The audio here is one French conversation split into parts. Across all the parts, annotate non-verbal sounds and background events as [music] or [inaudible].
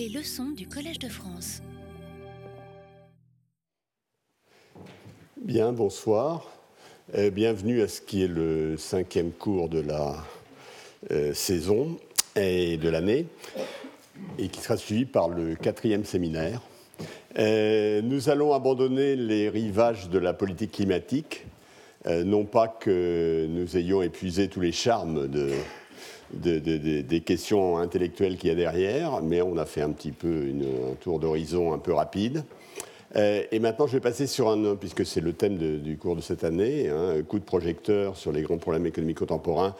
Les leçons du Collège de France. Bien, bonsoir. Euh, bienvenue à ce qui est le cinquième cours de la euh, saison et de l'année, et qui sera suivi par le quatrième séminaire. Euh, nous allons abandonner les rivages de la politique climatique, non pas que nous ayons épuisé tous les charmes de, des questions intellectuelles qu'il y a derrière, mais on a fait un petit peu un tour d'horizon un peu rapide. Euh, et maintenant, je vais passer sur un, puisque c'est le thème du cours de cette année, hein, coup de projecteur sur les grands problèmes économiques contemporains,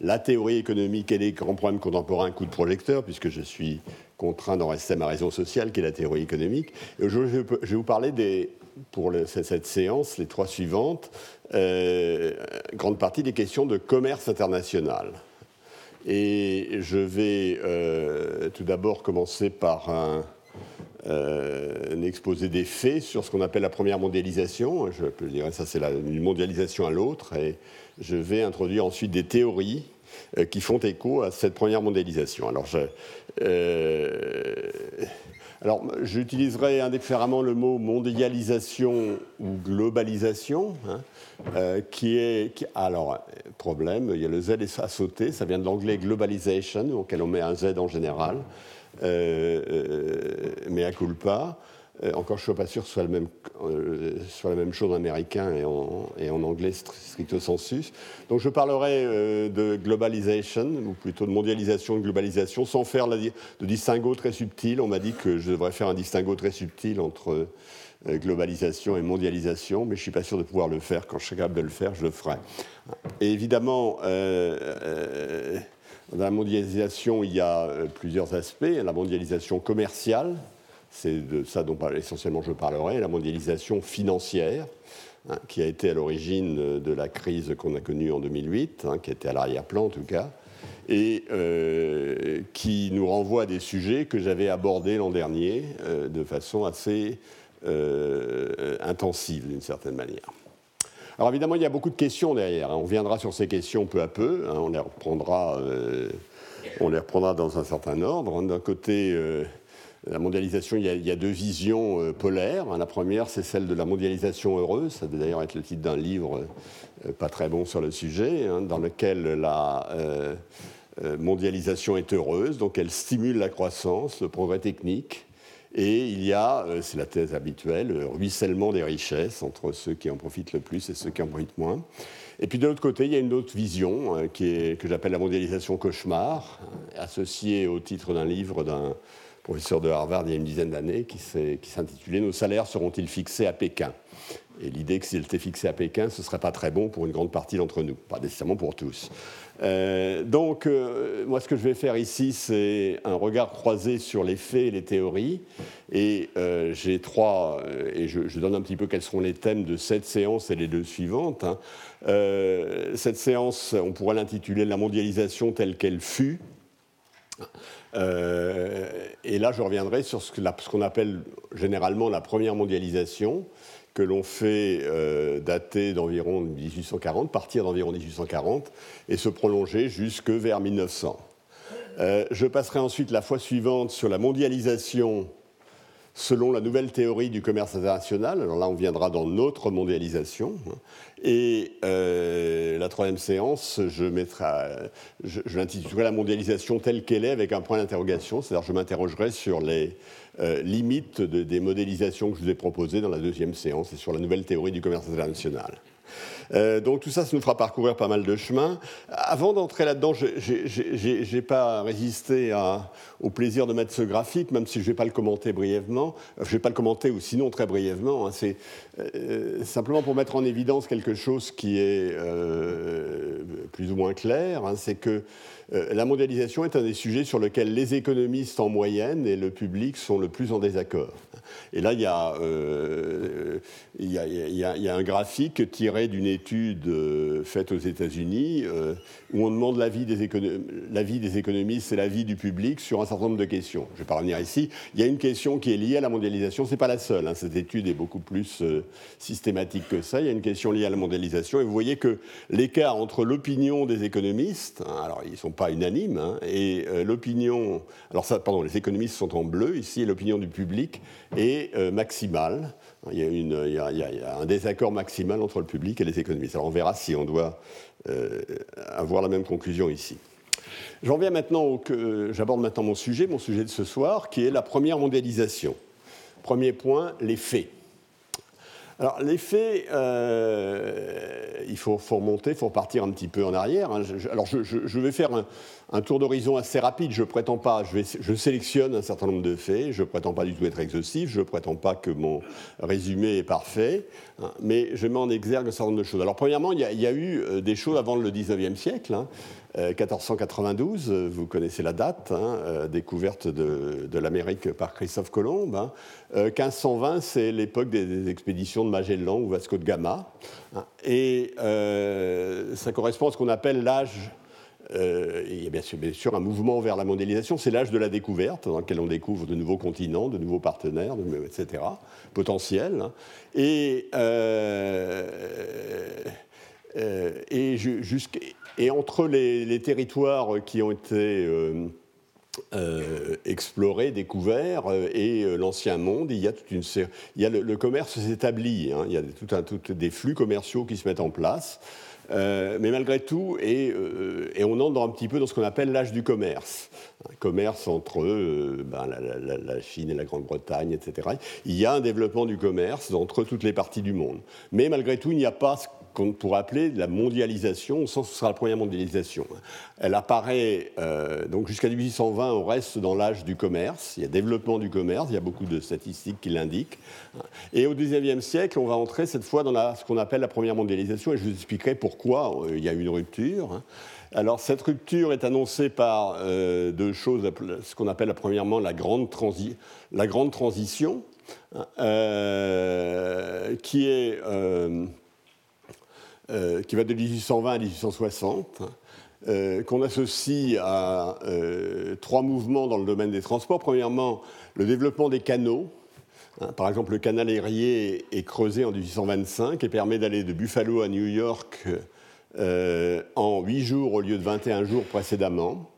la théorie économique et les grands problèmes contemporains, coup de projecteur, puisque je suis contraint d'en rester à ma raison sociale, qui est la théorie économique. Et aujourd'hui, je vais vous parler des, pour cette séance, les trois suivantes, euh, grande partie des questions de commerce international. Et je vais euh, tout d'abord commencer par un, euh, exposé des faits sur ce qu'on appelle la première mondialisation. Je dirais ça, c'est une mondialisation à l'autre. Et je vais introduire ensuite des théories euh, qui font écho à cette première mondialisation. Alors, je, alors, j'utiliserai indifféremment le mot mondialisation ou globalisation, hein, euh, qui est. alors, problème, il y a le Z à sauter, ça vient de l'anglais globalization, auquel on met un Z en général, euh, euh, mais à culpa. Euh, encore, je ne suis pas sûr que ce soit, euh, la même chose en américain et en, anglais stricto sensus. Donc je parlerai euh, de globalisation, ou plutôt de mondialisation et globalisation, sans faire de distinguo très subtil. On m'a dit que je devrais faire un distinguo très subtil entre globalisation et mondialisation, mais je ne suis pas sûr de pouvoir le faire. Quand je serai capable de le faire, je le ferai. Et évidemment, dans la mondialisation, il y a plusieurs aspects. La mondialisation commerciale, c'est de ça dont essentiellement je parlerai, la mondialisation financière, hein, qui a été à l'origine de la crise qu'on a connue en 2008, hein, qui était à l'arrière-plan en tout cas, et euh, qui nous renvoie à des sujets que j'avais abordés l'an dernier euh, de façon assez euh, intensive d'une certaine manière. Alors évidemment, il y a beaucoup de questions derrière. Hein. On viendra sur ces questions peu à peu. on, les reprendra, on les reprendra dans un certain ordre. D'un côté, la mondialisation, il y, a, deux visions euh, polaires. La première, c'est celle de la mondialisation heureuse. Ça doit d'ailleurs être le titre d'un livre euh, pas très bon sur le sujet, hein, dans lequel la euh, mondialisation est heureuse. Donc elle stimule la croissance, le progrès technique. Et il y a, c'est la thèse habituelle, ruissellement des richesses entre ceux qui en profitent le plus et ceux qui en profitent moins. Et puis de l'autre côté, il y a une autre vision qui est, que j'appelle la mondialisation cauchemar, associée au titre d'un livre d'un professeur de Harvard il y a une dizaine d'années, qui s'intitulait Nos salaires seront-ils fixés à Pékin? Et l'idée que s'ils étaient fixés à Pékin, ce ne serait pas très bon pour une grande partie d'entre nous, pas nécessairement pour tous. Euh, donc, euh, moi, ce que je vais faire ici, c'est un regard croisé sur les faits et les théories. Et euh, j'ai trois, et je, donne un petit peu quels seront les thèmes de cette séance et les deux suivantes. Hein. cette séance, on pourrait l'intituler La mondialisation telle qu'elle fut. Euh, et là, je reviendrai sur ce qu'on appelle généralement la première mondialisation, que l'on fait euh, dater d'environ 1840, partir d'environ 1840, et se prolonger jusque vers 1900. Euh, je passerai ensuite la fois suivante sur la mondialisation selon la nouvelle théorie du commerce international. Alors là, on viendra dans notre mondialisation. Et euh, la troisième séance, je, je, l'intitulerai la mondialisation telle qu'elle est avec un point d'interrogation. C'est-à-dire, je m'interrogerai sur les euh, limites des modélisations que je vous ai proposées dans la deuxième séance et sur la nouvelle théorie du commerce international. Euh, donc tout ça, ça nous fera parcourir pas mal de chemin. Avant d'entrer là-dedans, je n'ai pas résisté au plaisir de mettre ce graphique, même si je ne vais pas le commenter brièvement. Je ne vais pas le commenter, ou sinon très brièvement. Hein. C'est euh, simplement pour mettre en évidence quelque chose qui est euh, plus ou moins clair. Hein. C'est que la mondialisation est un des sujets sur lesquels les économistes en moyenne et le public sont le plus en désaccord. Et là, il y a, y a, un graphique tiré d'une étude euh, faite aux États-Unis euh, où on demande l'avis des, des, économistes et l'avis du public sur un certain nombre de questions. Je ne vais pas revenir ici. Il y a une question qui est liée à la mondialisation. Ce n'est pas la seule. Hein. Cette étude est beaucoup plus systématique que ça. Il y a une question liée à la mondialisation. Et vous voyez que l'écart entre l'opinion des économistes, hein, alors ils ne sont pas unanimes, hein, et l'opinion. Alors, ça, pardon, les économistes sont en bleu ici, et l'opinion du public est maximale. Il y, a un désaccord maximal entre le public et les économistes. Alors on verra si on doit euh, avoir la même conclusion ici. Maintenant j'aborde maintenant mon sujet, mon sujet de ce soir, qui est la première mondialisation. Premier point, les faits. Alors, les faits, euh, il faut, remonter, il faut repartir un petit peu en arrière. Hein. alors, je, vais faire un, tour d'horizon assez rapide. Je prétends pas, je, sélectionne un certain nombre de faits. Je prétends pas du tout être exhaustif. Je prétends pas que mon résumé est parfait. Hein. mais je mets en exergue un certain nombre de choses. Alors, premièrement, il y a, eu euh, des choses avant le 19e siècle. Hein. 1492, euh, vous connaissez la date, hein, euh, découverte de, l'Amérique par Christophe Colomb. 1520, hein. c'est l'époque des, expéditions de Magellan ou Vasco de Gama. Et euh, ça correspond à ce qu'on appelle l'âge il y a bien sûr, un mouvement vers la mondialisation, c'est l'âge de la découverte, dans lequel on découvre de nouveaux continents, de nouveaux partenaires, etc., potentiels. Et, jusqu'à et entre les, territoires qui ont été euh, euh, explorés, découverts, euh, et l'ancien monde, il y a toute une il y a le, commerce s'établit, hein, il y a des flux commerciaux qui se mettent en place. Mais malgré tout, et, et, on entre un petit peu dans ce qu'on appelle l'âge du commerce. Commerce entre ben, la, la, Chine et la Grande-Bretagne, etc. Il y a un développement du commerce entre toutes les parties du monde. Mais malgré tout, il n'y a pas qu'on pourrait appeler la mondialisation, au sens où ce sera la première mondialisation. Elle apparaît, euh, donc jusqu'à 1820, on reste dans l'âge du commerce, il y a développement du commerce, il y a beaucoup de statistiques qui l'indiquent. Et au XIXe siècle, on va entrer cette fois dans ce qu'on appelle la première mondialisation, et je vous expliquerai pourquoi euh, il y a eu une rupture. Alors cette rupture est annoncée par euh, deux choses, ce qu'on appelle premièrement la grande, la grande transition, qui est qui va de 1820 à 1860, euh, qu'on associe à euh, trois mouvements dans le domaine des transports. Premièrement, le développement des canaux. Hein, par exemple, le canal aérien est creusé en 1825 et permet d'aller de Buffalo à New York en 8 jours au lieu de 21 jours précédemment.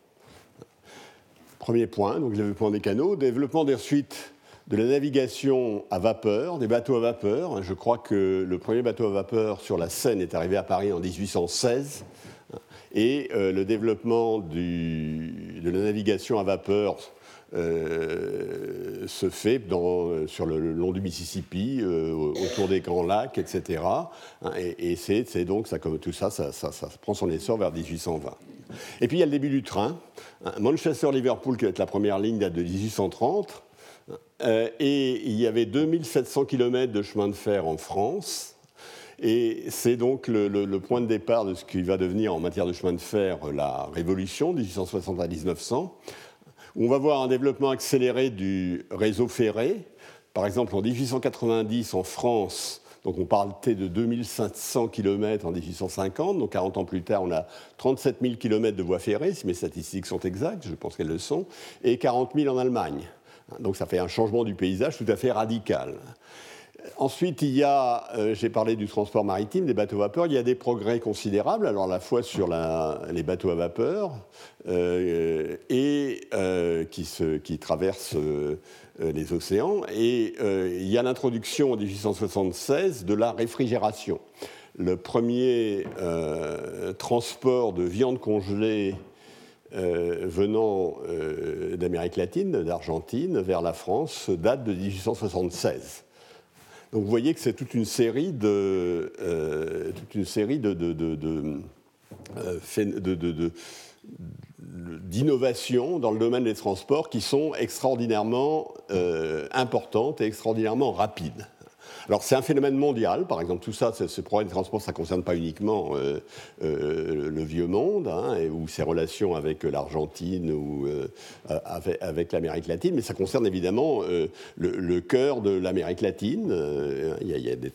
Premier point, donc développement des canaux. Développement des suites de la navigation à vapeur, des bateaux à vapeur. Je crois que le premier bateau à vapeur sur la Seine est arrivé à Paris en 1816. Et euh, le développement de la navigation à vapeur euh, se fait sur le, long du Mississippi, euh, autour des grands lacs, etc. Et, c'est donc, tout ça ça, ça prend son essor vers 1820. Et puis il y a le début du train. Manchester-Liverpool, qui va être la première ligne, date de 1830. Euh, et il y avait 2700 km de chemin de fer en France. Et c'est donc le, point de départ de ce qui va devenir en matière de chemin de fer la révolution de 1860 à 1900, où on va voir un développement accéléré du réseau ferré. Par exemple, en 1890, en France, donc on parle de 2500 km en 1850, donc 40 ans plus tard, on a 37 000 km de voies ferrées, si mes statistiques sont exactes, je pense qu'elles le sont, et 40 000 en Allemagne. Donc ça fait un changement du paysage tout à fait radical. Ensuite, il y a, euh, j'ai parlé du transport maritime, des bateaux à vapeur, il y a des progrès considérables, alors à la fois sur les bateaux à vapeur euh, et euh, qui, qui, traversent les océans, et il y a l'introduction en 1876 de la réfrigération. Le premier transport de viande congelée euh, venant euh, d'Amérique latine, d'Argentine, vers la France, date de 1876. Donc vous voyez que c'est toute une série de, euh, toute une série de, d'innovations dans le domaine des transports qui sont extraordinairement importantes et extraordinairement rapides. Alors c'est un phénomène mondial, par exemple tout ça, ce, problème des transports, ça ne concerne pas uniquement euh, euh, le vieux monde, hein, ou ses relations avec l'Argentine ou avec, l'Amérique latine, mais ça concerne évidemment le, cœur de l'Amérique latine. Il y a, des,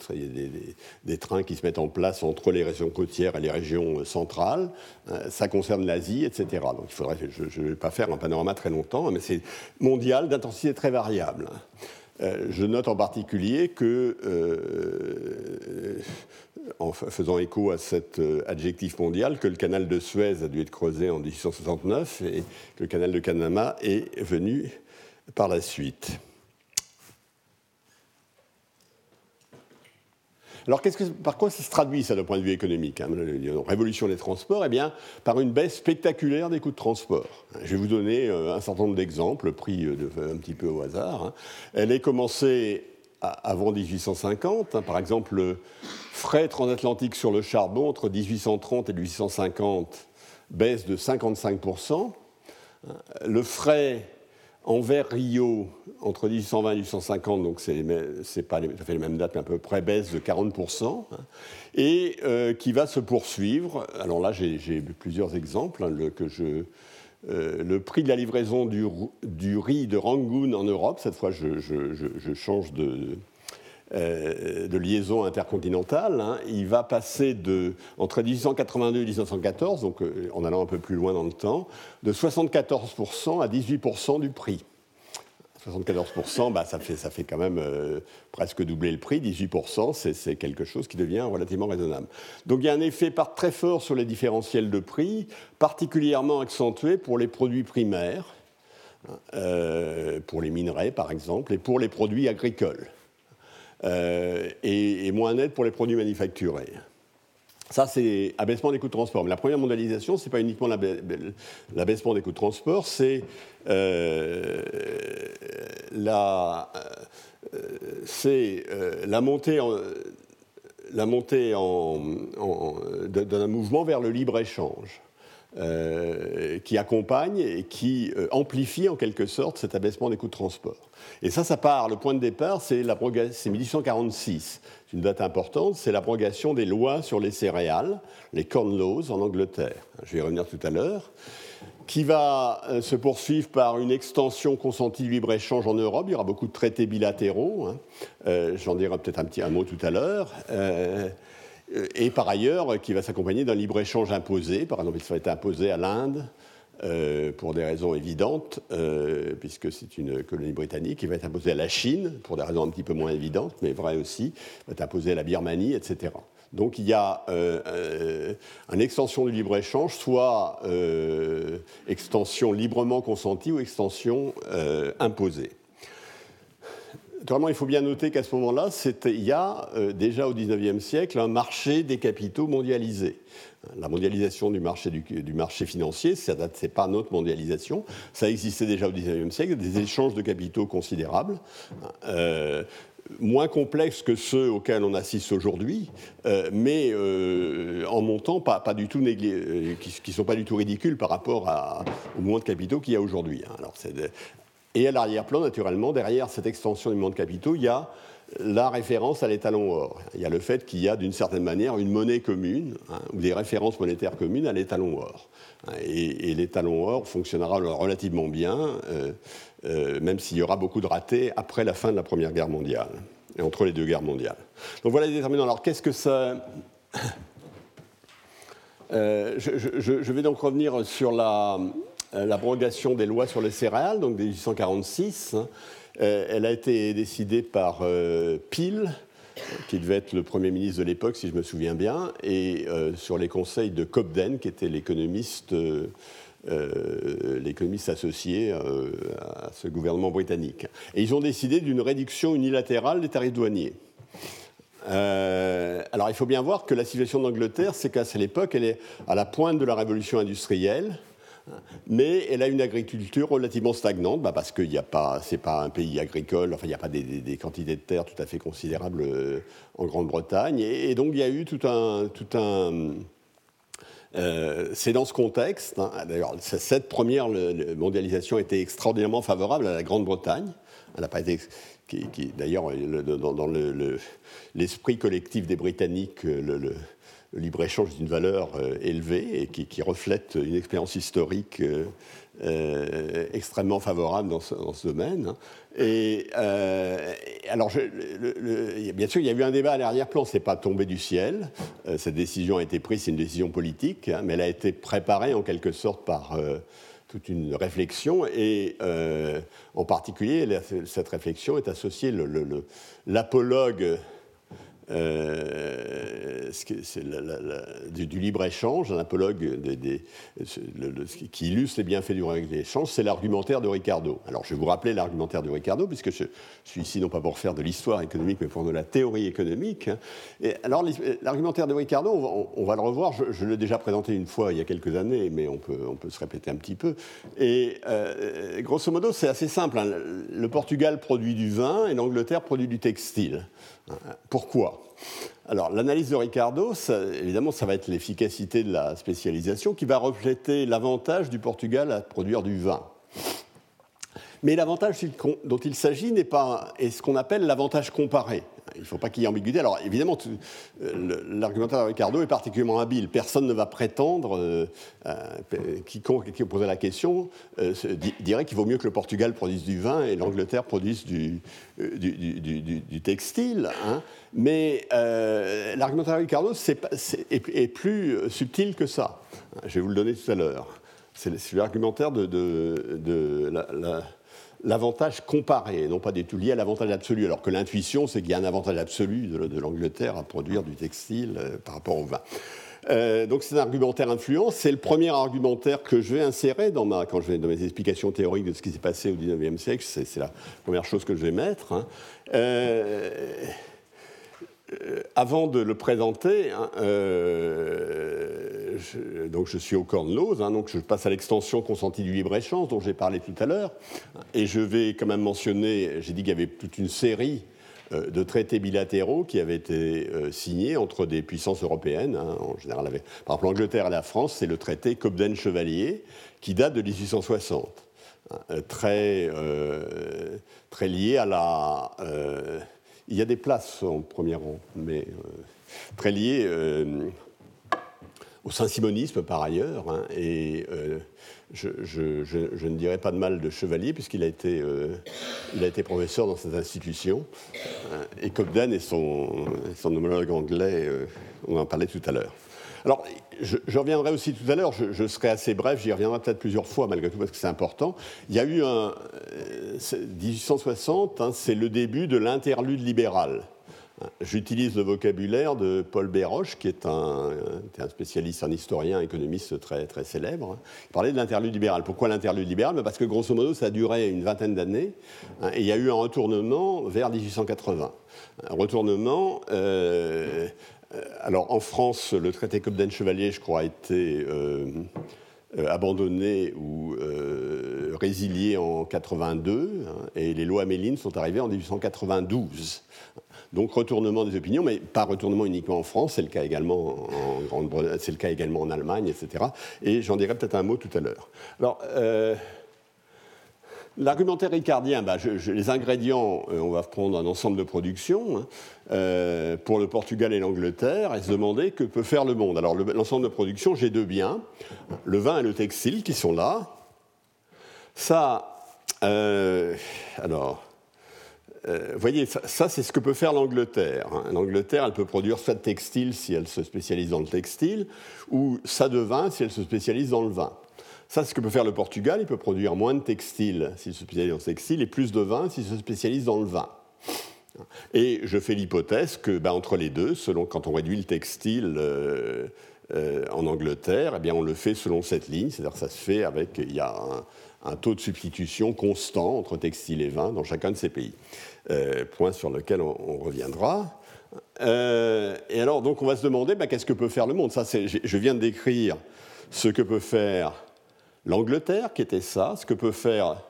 des, trains qui se mettent en place entre les régions côtières et les régions centrales. ça concerne l'Asie, etc. Donc il faudrait, je ne vais pas faire un panorama très longtemps, mais c'est mondial d'intensité très variable. Euh, je note en particulier que, euh, en faisant écho à cet euh, adjectif mondial, que le canal de Suez a dû être creusé en 1869 et que le canal de Panama est venu par la suite. Alors, par quoi ça se traduit, ça, d'un point de vue économique hein, Révolution des transports, eh bien, par une baisse spectaculaire des coûts de transport. Je vais vous donner euh, un certain nombre d'exemples pris euh, un petit peu au hasard. Hein. Elle est commencée avant 1850. Hein. Par exemple, le frais transatlantique sur le charbon entre 1830 et 1850 baisse de 55%. Le frais Anvers-Rio, entre 1820 et 1850, donc c'est pas ça fait les mêmes dates, mais à peu près baisse de 40%, hein, et euh, qui va se poursuivre. Alors là, j'ai plusieurs exemples. Hein, le, que je, euh, le prix de la livraison du, riz de Rangoon en Europe, cette fois je change de, euh, de liaison intercontinentale, hein, il va passer de, entre 1882 et 1914, donc euh, en allant un peu plus loin dans le temps, de 74% à 18% du prix. 74%, bah, ça, fait, ça fait quand même euh, presque doubler le prix. 18%, c'est quelque chose qui devient relativement raisonnable. Donc il y a un effet très fort sur les différentiels de prix, particulièrement accentué pour les produits primaires, pour les minerais par exemple, et pour les produits agricoles. Euh, et, moins net pour les produits manufacturés. Ça, c'est abaissement des coûts de transport. Mais la première mondialisation, ce n'est pas uniquement l'abaissement des coûts de transport, c'est euh, euh, la montée, la montée d'un mouvement vers le libre-échange. Qui accompagne et qui amplifie en quelque sorte cet abaissement des coûts de transport. Et ça, ça part, le point de départ, c'est 1846. C'est une date importante, c'est l'abrogation des lois sur les céréales, les Corn Laws en Angleterre. Je vais y revenir tout à l'heure qui va euh, se poursuivre par une extension consentie du libre-échange en Europe. Il y aura beaucoup de traités bilatéraux. Hein. Euh, j'en dirai peut-être un petit un mot tout à l'heure. Euh, et par ailleurs, qui va s'accompagner d'un libre-échange imposé. Par exemple, il être imposé à l'Inde, euh, pour des raisons évidentes, euh, puisque c'est une colonie britannique, qui va être imposée à la Chine, pour des raisons un petit peu moins évidentes, mais vraies aussi, va être imposée à la Birmanie, etc. Donc il y a une extension du libre-échange, soit extension librement consentie ou extension imposée. Il faut bien noter qu'à ce moment-là, il y a déjà au XIXe siècle un marché des capitaux mondialisé la mondialisation du marché, financier, ce n'est pas notre mondialisation, ça existait déjà au XIXe siècle, des échanges de capitaux considérables. Euh, moins complexes que ceux auxquels on assiste aujourd'hui, euh, mais euh, en montant pas, du tout qui ne sont pas du tout ridicules par rapport au mouvement de capitaux qu'il y a aujourd'hui. Hein. Et à l'arrière-plan, naturellement, derrière cette extension du mouvement de capitaux, il y a la référence à l'étalon or. Il y a le fait qu'il y a d'une certaine manière une monnaie commune, hein, ou des références monétaires communes à l'étalon or. Et, l'étalon or fonctionnera relativement bien, euh, euh, même s'il y aura beaucoup de ratés après la fin de la Première Guerre mondiale, et entre les deux guerres mondiales. Donc voilà les déterminants. Alors qu'est-ce que ça... [coughs] Euh, je, vais donc revenir sur l'abrogation des lois sur les céréales, donc des 1846. Euh, elle a été décidée par euh, Peel, qui devait être le Premier ministre de l'époque, si je me souviens bien, et euh, sur les conseils de Cobden, qui était l'économiste l'économiste associé à ce gouvernement britannique. Et ils ont décidé d'une réduction unilatérale des tarifs douaniers. alors il faut bien voir que la situation d'Angleterre, c'est qu'à cette époque, elle est à la pointe de la révolution industrielle mais elle a une agriculture relativement stagnante, bah, parce que ce n'est pas, un pays agricole, enfin il n'y a pas des, quantités de terre tout à fait considérables euh, en Grande-Bretagne, et, donc il y a eu tout un, tout un c'est dans ce contexte, hein, d'ailleurs, cette première mondialisation était extraordinairement favorable à la Grande-Bretagne. Elle n'a pas été qui, d'ailleurs, dans, l'esprit collectif des Britanniques, le, libre-échange est une valeur euh, élevée et qui, reflète une expérience historique euh, euh, extrêmement favorable dans ce, domaine. Et alors, bien sûr, il y a eu un débat à l'arrière-plan, c'est pas tombé du ciel. cette décision a été prise, c'est une décision politique, hein, mais elle a été préparée en quelque sorte par toute une réflexion et en particulier cette réflexion est associée l'apologue euh, du, libre-échange, un apologue qui illustre les bienfaits du libre-échange, c'est l'argumentaire de Ricardo. Alors je vais vous rappeler l'argumentaire de Ricardo, puisque je, suis ici non pas pour faire de l'histoire économique, mais pour de la théorie économique. Alors l'argumentaire de Ricardo, on va, le revoir, je, l'ai déjà présenté une fois il y a quelques années, mais on peut, on peut se répéter un petit peu. Et euh, grosso modo, c'est assez simple. Hein. Le Portugal produit du vin et l'Angleterre produit du textile. Pourquoi? Alors, l'analyse de Ricardo, évidemment, ça va être l'efficacité de la spécialisation qui va refléter l'avantage du Portugal à produire du vin. Mais l'avantage dont il s'agit n'est pas est ce qu'on appelle l'avantage comparé il ne faut pas qu'il y ait ambiguïté. Alors évidemment, euh, l'argumentaire de Ricardo est particulièrement habile. Personne ne va prétendre, euh, euh, quiconque qui posait la question dirait qu'il vaut mieux que le Portugal produise du vin et l'Angleterre produise du, textile. Hein. Mais l'argumentaire de Ricardo est, plus subtil que ça. Je vais vous le donner tout à l'heure. C'est l'argumentaire de, la l'avantage comparé, non pas des tout lié à l'avantage absolu, alors que l'intuition, c'est qu'il y a un avantage absolu de, l'Angleterre à produire du textile euh, par rapport au vin. Euh, donc c'est un argumentaire influent. C'est le premier argumentaire que je vais insérer dans ma, quand je vais dans mes explications théoriques de ce qui s'est passé au XIXe siècle. C'est la première chose que je vais mettre. Hein. Euh, avant de le présenter, hein, euh, je, donc je suis au Cornlose, hein, donc je passe à l'extension consentie du libre-échange dont j'ai parlé tout à l'heure, et je vais quand même mentionner, j'ai dit qu'il y avait toute une série euh, de traités bilatéraux qui avaient été signés entre des puissances européennes, hein, en général, par exemple l'Angleterre et la France, c'est le traité Cobden-Chevalier qui date de 1860, très, très lié à la il y a des places en premier rang, mais euh, très liées euh, au saint-simonisme par ailleurs. Hein, et euh, je, ne dirais pas de mal de Chevalier, puisqu'il a, été, a été professeur dans cette institution. et Cobden et son homologue anglais, on en parlait tout à l'heure. Alors, je, reviendrai aussi tout à l'heure, je, serai assez bref, j'y reviendrai peut-être plusieurs fois malgré tout parce que c'est important. Il y a eu un. 1860, euh, hein, c'est le début de l'interlude libéral. J'utilise le vocabulaire de Paul Béroche, qui est un, spécialiste, un historien, économiste très, très célèbre. Il parlait de l'interlude libéral. Pourquoi l'interlude libéral? Parce que grosso modo, ça a duré une vingtaine d'années hein, et il y a eu un retournement vers 1880. Un retournement euh, euh, alors en France, le traité Cobden-Chevalier, je crois, a été euh, euh, abandonné ou résilié en 82, hein, et les lois Méline sont arrivées en 1892. Donc retournement des opinions, mais pas retournement uniquement en France, c'est le cas également en Grande c'est le cas également en Allemagne, etc. Et j'en dirai peut-être un mot tout à l'heure. Alors, L'argumentaire ricardien, bah, les ingrédients, euh, on va prendre un ensemble de productions. Hein, euh, pour le Portugal et l'Angleterre, et se demander que peut faire le monde. Alors l'ensemble de production, j'ai deux biens, le vin et le textile qui sont là. Ça, euh, alors, vous voyez, ça, c'est ce que peut faire l'Angleterre. Hein. L'Angleterre, elle peut produire soit de textile si elle se spécialise dans le textile, ou ça de vin si elle se spécialise dans le vin. Ça, c'est ce que peut faire le Portugal. Il peut produire moins de textiles s'il se spécialise dans le textile et plus de vin s'il se spécialise dans le vin. Et je fais l'hypothèse que, ben, entre les deux, selon quand on réduit le textile euh, euh, en Angleterre, eh bien, on le fait selon cette ligne, c'est-à-dire ça se fait avec, il y a un, taux de substitution constant entre textile et vin dans chacun de ces pays. Euh, point sur lequel on, reviendra. et alors, donc, on va se demander, ben, qu'est-ce que peut faire le monde? Ça, je viens de décrire ce que peut faire l'Angleterre, qui était ça, ce que peut faire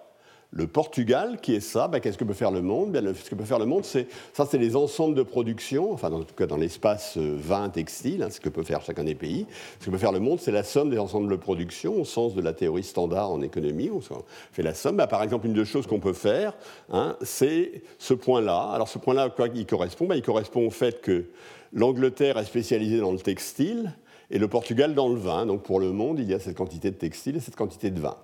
Le Portugal, qui est ça, ben, qu'est-ce que peut faire le monde? Ben, Ce que peut faire le monde, c'est ça, c'est les ensembles de production, enfin en tout cas dans l'espace euh, vin textile, hein, ce que peut faire chacun des pays. Ce que peut faire le monde, c'est la somme des ensembles de production, au sens de la théorie standard en économie. On fait la somme. Ben, par exemple, une des choses qu'on peut faire, hein, c'est ce point-là. Alors ce point-là, quoi il correspond? Il correspond au fait que l'Angleterre est spécialisée dans le textile et le Portugal dans le vin. Donc pour le monde, il y a cette quantité de textile et cette quantité de vin.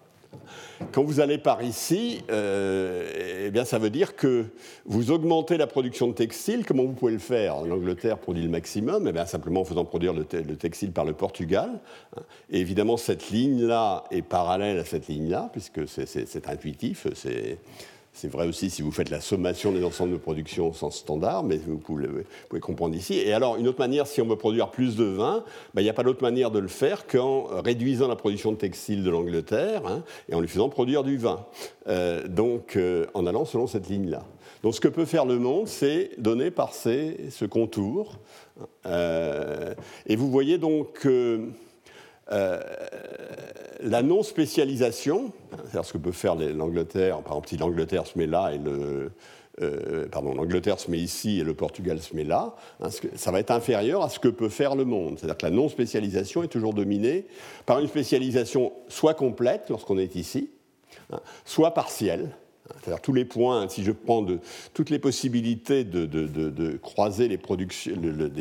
Quand vous allez par ici, euh, eh bien, ça veut dire que vous augmentez la production de textile. Comment vous pouvez le faire? L'Angleterre produit le maximum, eh simplement en faisant produire le, textile par le Portugal. Et évidemment, cette ligne-là est parallèle à cette ligne-là, puisque c'est intuitif, c'est vrai aussi si vous faites la sommation des ensembles de production au sens standard, mais vous pouvez, comprendre ici. Et alors, une autre manière, si on veut produire plus de vin, ben, il n'y a pas d'autre manière de le faire qu'en réduisant la production de textile de l'Angleterre hein, et en lui faisant produire du vin. Euh, donc, euh, en allant selon cette ligne-là. Donc, ce que peut faire le monde, c'est donner par ce contour. Euh, et vous voyez donc la non-spécialisation, c'est-à-dire ce que peut faire l'Angleterre, par exemple si l'Angleterre se met là et le, euh, pardon, l'Angleterre se met ici et le Portugal se met là, hein, ça va être inférieur à ce que peut faire le monde. C'est-à-dire que la non-spécialisation est toujours dominée par une spécialisation soit complète lorsqu'on est ici, hein, soit partielle. C'est-à-dire tous les points, si je prends toutes les possibilités de, croiser les,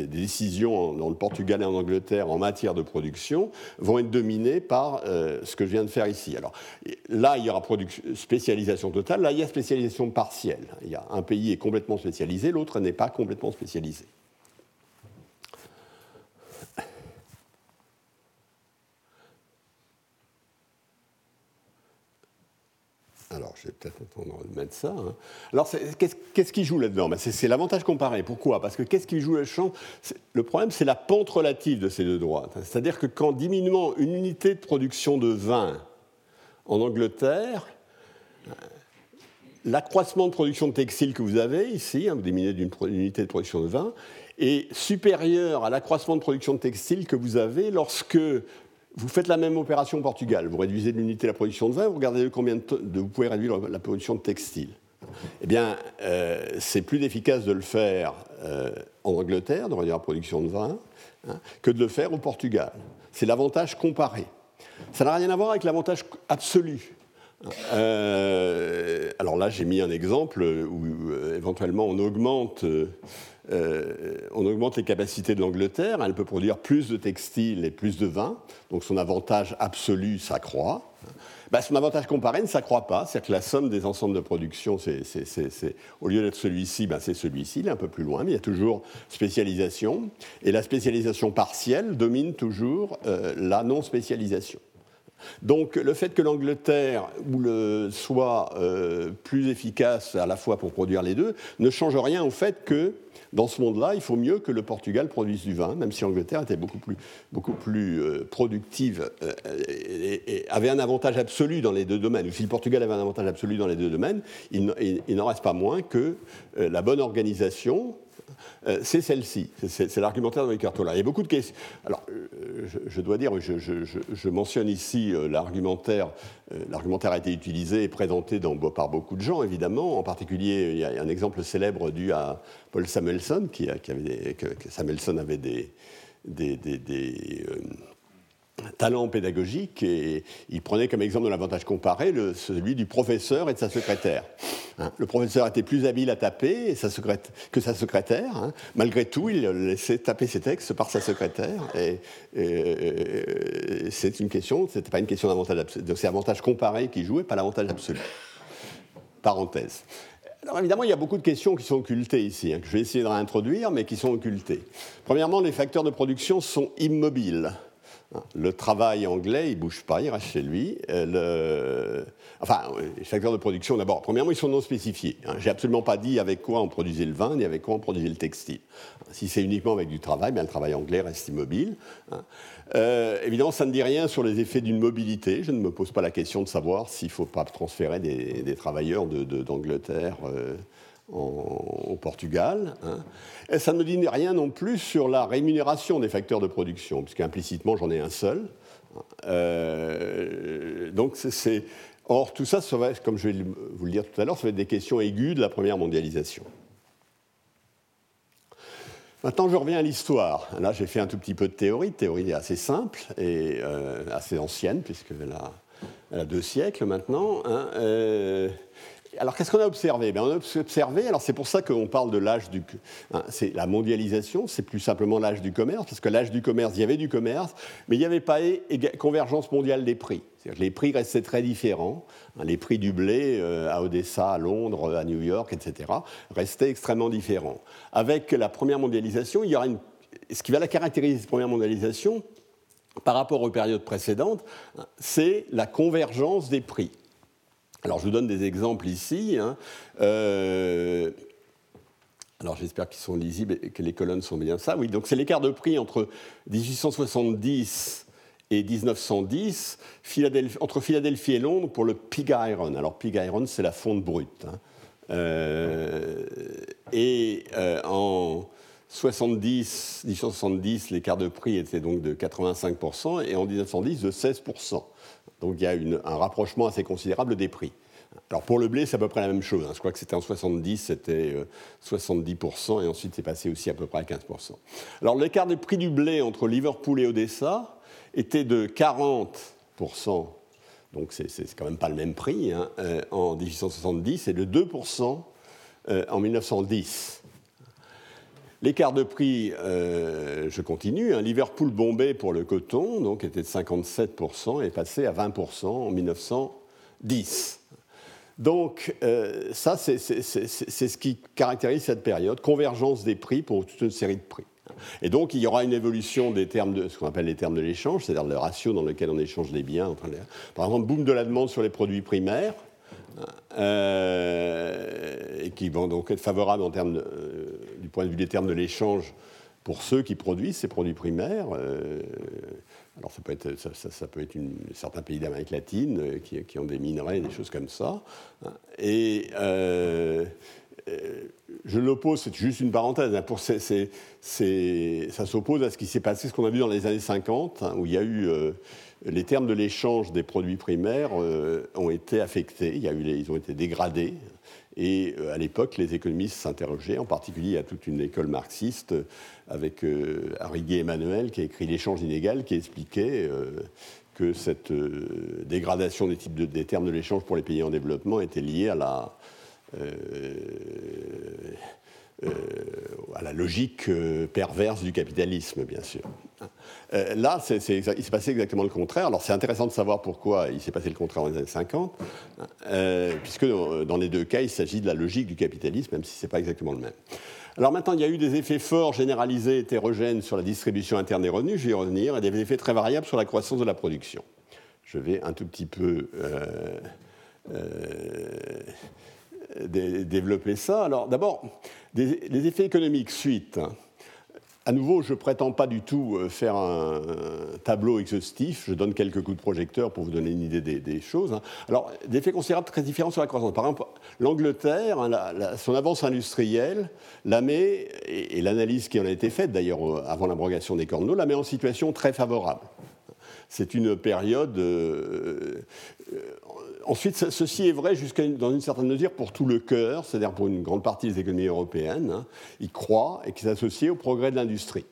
décisions dans le Portugal et en Angleterre en matière de production, vont être dominées par euh, ce que je viens de faire ici. Alors là, il y aura spécialisation totale, là, il y a spécialisation partielle. Il y a un pays est complètement spécialisé, l'autre n'est pas complètement spécialisé. Alors, je vais peut-être attendre de mettre ça. Hein. Alors, qu'est-ce qui joue là-dedans? Ben, C'est l'avantage comparé. Pourquoi? Parce que qu'est-ce qui joue le champ? Le problème, c'est la pente relative de ces deux droites. C'est-à-dire que quand diminuant une unité de production de vin en Angleterre, l'accroissement de production de textile que vous avez ici, hein, vous diminuez d'une unité de production de vin, est supérieur à l'accroissement de production de textile que vous avez lorsque vous faites la même opération au Portugal. Vous réduisez l'unité de la production de vin, vous regardez combien de, vous pouvez réduire la production de textile. Eh bien, euh, c'est plus efficace de le faire euh, en Angleterre, de réduire la production de vin, hein, que de le faire au Portugal. C'est l'avantage comparé. Ça n'a rien à voir avec l'avantage absolu. Euh, alors là, j'ai mis un exemple où éventuellement on augmente euh, on augmente les capacités de l'Angleterre, elle peut produire plus de textiles et plus de vin, donc son avantage absolu s'accroît. Bah, son avantage comparé ne s'accroît pas, c'est-à-dire que la somme des ensembles de production, au lieu d'être celui-ci, bah, c'est celui-ci, il est un peu plus loin, mais il y a toujours spécialisation, et la spécialisation partielle domine toujours euh, la non-spécialisation. Donc le fait que l'Angleterre soit euh, plus efficace à la fois pour produire les deux ne change rien au fait que dans ce monde-là, il faut mieux que le Portugal produise du vin, même si l'Angleterre était beaucoup plus, beaucoup plus euh, productive euh, et, avait un avantage absolu dans les deux domaines. Ou si le Portugal avait un avantage absolu dans les deux domaines, il, n'en reste pas moins que la bonne organisation c'est celle-ci. C'est l'argumentaire de Ricardo. Il y a beaucoup de questions. Alors, euh, je, dois dire, je, mentionne ici euh, l'argumentaire. l'argumentaire a été utilisé et présenté par beaucoup de gens, évidemment. En particulier, il y a un exemple célèbre dû à Paul Samuelson, qui, avait que, Samuelson avait des, des, talent pédagogique et il prenait comme exemple de l'avantage comparé celui du professeur et de sa secrétaire. Hein, le professeur était plus habile à taper que sa secrétaire. Hein. Malgré tout, il laissait taper ses textes par sa secrétaire. Et, c'est une question, c'était pas une question d'avantage absolu. C'est l'avantage comparé qui jouait, pas l'avantage absolu. Parenthèse. Alors évidemment, il y a beaucoup de questions qui sont occultées ici, hein, que je vais essayer de réintroduire, mais qui sont occultées. Premièrement, les facteurs de production sont immobiles. Le travail anglais, il bouge pas, il reste chez lui. Euh, enfin, les facteurs de production, d'abord, premièrement, ils sont non spécifiés. Hein. J'ai absolument pas dit avec quoi on produisait le vin, ni avec quoi on produisait le textile. Si c'est uniquement avec du travail, bien, le travail anglais reste immobile. Hein. Euh, évidemment, ça ne dit rien sur les effets d'une mobilité. Je ne me pose pas la question de savoir s'il ne faut pas transférer des, travailleurs d'Angleterre. Euh, au Portugal. Hein. Et ça ne dit rien non plus sur la rémunération des facteurs de production, puisqu'implicitement j'en ai un seul. Euh, donc c'est Or, tout ça, ça va, comme je vais vous le dire tout à l'heure, ça va être des questions aiguës de la première mondialisation. Maintenant, je reviens à l'histoire. Là, j'ai fait un tout petit peu de théorie, théorie assez simple et euh, assez ancienne, puisqu'elle a, elle a deux siècles maintenant. Hein. Euh, alors, qu'est-ce qu'on a observé? Ben, On a observé, alors c'est pour ça qu'on parle de l'âge du. Hein, c'est la mondialisation, c'est plus simplement l'âge du commerce, parce que l'âge du commerce, il y avait du commerce, mais il n'y avait pas convergence mondiale des prix. Les prix restaient très différents. Hein, les prix du blé euh, à Odessa, à Londres, à New York, etc., restaient extrêmement différents. Avec la première mondialisation, il y aura. Ce qui va la caractériser, cette première mondialisation, par rapport aux périodes précédentes, hein, c'est la convergence des prix. Alors je vous donne des exemples ici. Hein. Euh, alors j'espère qu'ils sont lisibles et que les colonnes sont bien ça. Oui, donc c'est l'écart de prix entre 1870 et 1910 entre Philadelphie et Londres pour le pig iron. Alors pig iron, c'est la fonte brute. Hein. Euh, et euh, en 70, 1870, l'écart de prix était donc de 85% et en 1910 de 16%. Donc il y a un rapprochement assez considérable des prix. Alors pour le blé, c'est à peu près la même chose. Hein. Je crois que c'était en 70, c'était 70%, euh, et ensuite c'est passé aussi à peu près à 15%. Alors l'écart de prix du blé entre Liverpool et Odessa était de 40%, donc c'est quand même pas le même prix, hein, euh, en 1870, et de 2% euh, en 1910. L'écart de prix, euh, je continue, hein, Liverpool-Bombay pour le coton donc, était de 57% et est passé à 20% en 1910. Donc euh, ça, c'est ce qui caractérise cette période, convergence des prix pour toute une série de prix. Et donc, il y aura une évolution des termes de ce qu'on appelle les termes de l'échange, c'est-à-dire le ratio dans lequel on échange des biens. par exemple, boom de la demande sur les produits primaires, euh, et qui vont donc être favorables en termes du point de vue des termes de l'échange pour ceux qui produisent ces produits primaires. Euh, alors ça peut être, certains pays d'Amérique latine qui, ont des minerais, des choses comme ça. Et je l'oppose, c'est juste une parenthèse, hein, pour ça s'oppose à ce qui s'est passé, ce qu'on a vu dans les années 50, hein, où il y a eu les termes de l'échange des produits primaires euh, ont été affectés, ils ont été dégradés. Et euh, à l'époque, les économistes s'interrogeaient, en particulier à toute une école marxiste, avec euh, Arriguet Emmanuel, qui a écrit L'échange inégal, qui expliquait que cette dégradation des, termes de l'échange pour les pays en développement était liée à la euh, à la logique euh, perverse du capitalisme, bien sûr. Euh, là, il s'est passé exactement le contraire. Alors, c'est intéressant de savoir pourquoi il s'est passé le contraire dans les années 50, puisque dans, les deux cas, il s'agit de la logique du capitalisme, même si ce n'est pas exactement le même. Alors maintenant, il y a eu des effets forts, généralisés, hétérogènes sur la distribution interne des revenus, je vais y revenir, et des effets très variables sur la croissance de la production. Je vais un tout petit peu développer ça. Alors d'abord, les effets économiques suite. À nouveau, je ne prétends pas du tout euh, faire un, tableau exhaustif. Je donne quelques coups de projecteur pour vous donner une idée des, choses. Hein. Alors, des effets considérables très différents sur la croissance. Par exemple, l'Angleterre, hein, son avance industrielle, la met, et, l'analyse qui en a été faite d'ailleurs euh, avant l'abrogation des corneaux, la met en situation très favorable. C'est une période euh, ensuite, ceci est vrai jusqu'à dans une certaine mesure pour tout le cœur, c'est-à-dire pour une grande partie des économies européennes. Hein. Ils croient et qui s'associent au progrès de l'industrie.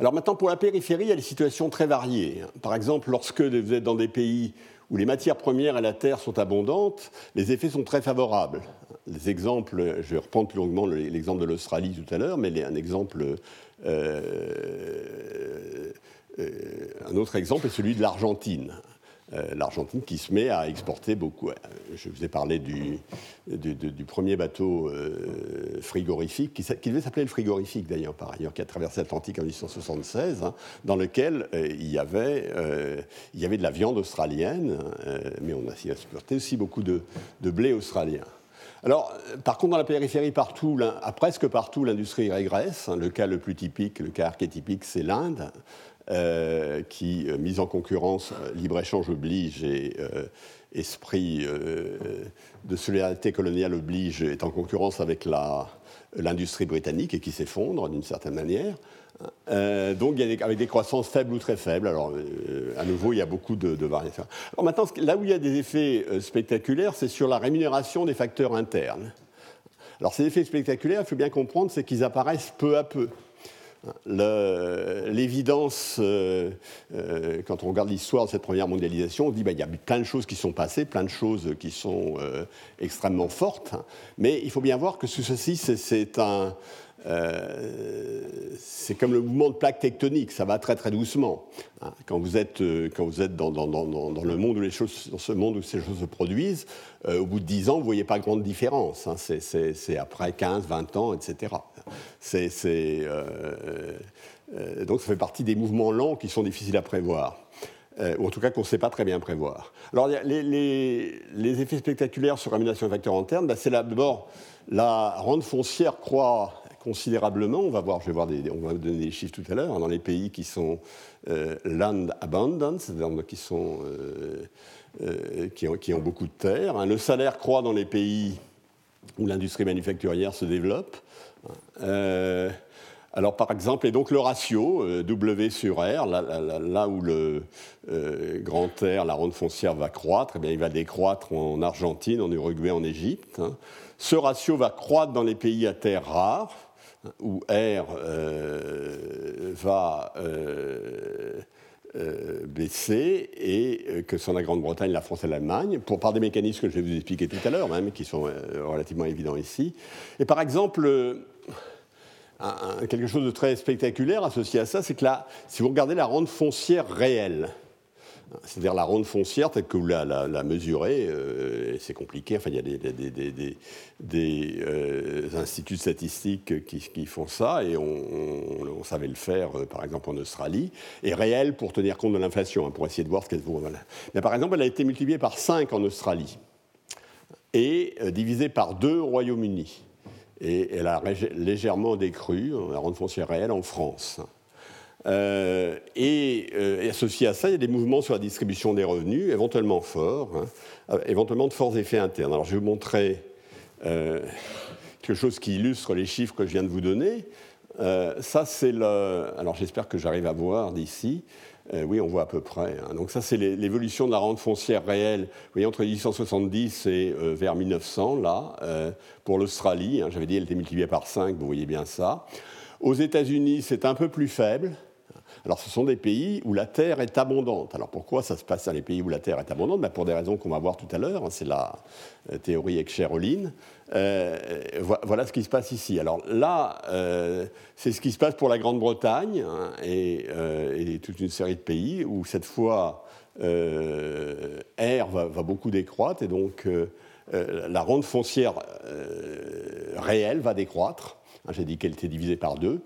Alors maintenant, pour la périphérie, il y a des situations très variées. Par exemple, lorsque vous êtes dans des pays où les matières premières et la terre sont abondantes, les effets sont très favorables. Les exemples, je vais reprendre plus longuement l'exemple de l'Australie tout à l'heure, mais un exemple, euh, euh, un autre exemple est celui de l'Argentine. Euh, l'Argentine qui se met à exporter beaucoup. Euh, je vous ai parlé du, premier bateau euh, frigorifique, qui, qui devait s'appeler le frigorifique d'ailleurs, par ailleurs, qui a traversé l'Atlantique en 1876, hein, dans lequel il, y avait, il y avait de la viande australienne, mais on a, exporté aussi beaucoup de, blé australien. Alors, par contre, dans la périphérie, partout, à presque partout, l'industrie régresse. Hein. le cas le plus typique, le cas archétypique, c'est l'Inde. Qui, mise en concurrence, libre-échange oblige et esprit de solidarité coloniale oblige, est en concurrence avec l'industrie britannique et qui s'effondre d'une certaine manière. Euh, donc, avec des croissances faibles ou très faibles. Alors, euh, à nouveau, il y a beaucoup de, variations. Alors, maintenant, là où il y a des effets euh, spectaculaires, c'est sur la rémunération des facteurs internes. Alors, ces effets spectaculaires, il faut bien comprendre, c'est qu'ils apparaissent peu à peu. L'évidence, quand on regarde l'histoire de cette première mondialisation, on dit qu'il bah, y a plein de choses qui sont passées, plein de choses qui sont extrêmement fortes, mais il faut bien voir que ceci, c'est euh, comme le mouvement de plaques tectoniques, ça va très très doucement. Hein. Quand vous êtes, euh, quand vous êtes dans, le monde où ce monde où ces choses se produisent, euh, au bout de 10 ans, vous ne voyez pas grande différence. Hein. C'est après 15, 20 ans, etc. C'est, donc ça fait partie des mouvements lents qui sont difficiles à prévoir. ou en tout cas qu'on ne sait pas très bien prévoir. Alors les, effets spectaculaires sur rémunération des facteurs internes, ben, c'est d'abord la rente foncière croît considérablement. On va voir, je vais voir on va donner des chiffres tout à l'heure, dans les pays qui sont euh, land abundant, c'est-à-dire qui, sont, euh, euh, qui, ont, beaucoup de terres. Hein, le salaire croît dans les pays où l'industrie manufacturière se développe. Alors, par exemple, et donc le ratio W sur R, là, où le grand R, la ronde foncière va croître, eh bien, il va décroître en Argentine, en Uruguay, en Égypte. Hein. Ce ratio va croître dans les pays à terre rare, où R euh, va euh, euh, baisser et que sont la Grande-Bretagne, la France et l'Allemagne, pour par des mécanismes que je vais vous expliquer tout à l'heure, même, qui sont relativement évidents ici. Et par exemple, quelque chose de très spectaculaire associé à ça, c'est que là, si vous regardez la rente foncière réelle, c'est-à-dire la ronde foncière, telle que vous la, mesurez, euh, c'est compliqué. Enfin, il y a des, euh, instituts statistiques qui, font ça, et on, savait le faire, euh, par exemple, en Australie, et réel pour tenir compte de l'inflation, hein, pour essayer de voir ce qu'elle vaut. Mais par exemple, elle a été multipliée par 5 en Australie, et divisée par 2 au Royaume-Uni. Et elle a légèrement décru, la ronde foncière réelle, en France. Euh, euh, et, associé à ça, il y a des mouvements sur la distribution des revenus, éventuellement forts, hein, euh, éventuellement de forts effets internes. Alors je vais vous montrer quelque chose qui illustre les chiffres que je viens de vous donner. ça, c'est le. Alors j'espère que j'arrive à voir d'ici. Oui, on voit à peu près. Hein. Donc ça, c'est l'évolution de la rente foncière réelle. Vous voyez, entre 1870 et vers 1900, là, pour l'Australie. Hein, j'avais dit, elle était multipliée par 5, vous voyez bien ça. Aux États-Unis, c'est un peu plus faible. Alors, ce sont des pays où la terre est abondante. Alors, pourquoi ça se passe dans les pays où la terre est abondante? Ben, Pour des raisons qu'on va voir tout à l'heure. Hein, c'est la euh, théorie Excher-Olin. Euh, voilà ce qui se passe ici. Alors là, euh, c'est ce qui se passe pour la Grande-Bretagne hein, et, toute une série de pays où cette fois, R va, beaucoup décroître et donc la rente foncière réelle va décroître. Hein, j'ai dit qu'elle était divisée par deux.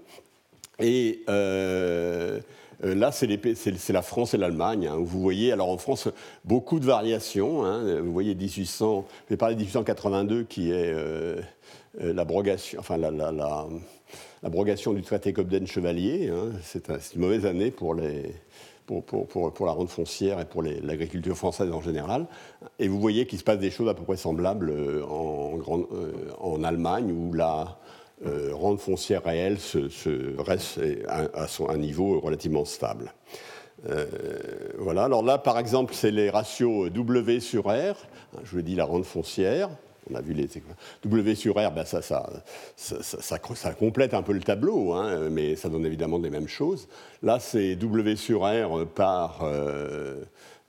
Et euh, euh, là, c'est la France et l'Allemagne. Hein, vous voyez, alors en France, beaucoup de variations. Hein. vous voyez 1800, je vais parler de 1882 qui est euh, l'abrogation, enfin l'abrogation du traité Cobden-Chevalier. Hein. c'est une mauvaise année pour, la rente foncière et pour l'agriculture française en général. Et vous voyez qu'il se passe des choses à peu près semblables en, en Allemagne, où la, euh, rente foncière réelle se, reste à, un niveau relativement stable. Euh, voilà, alors là, par exemple, c'est les ratios W sur R. Je vous dit la rente foncière. On a vu les W sur R, ben ça, complète un peu le tableau, hein, mais ça donne évidemment des mêmes choses. Là, c'est W sur R par euh,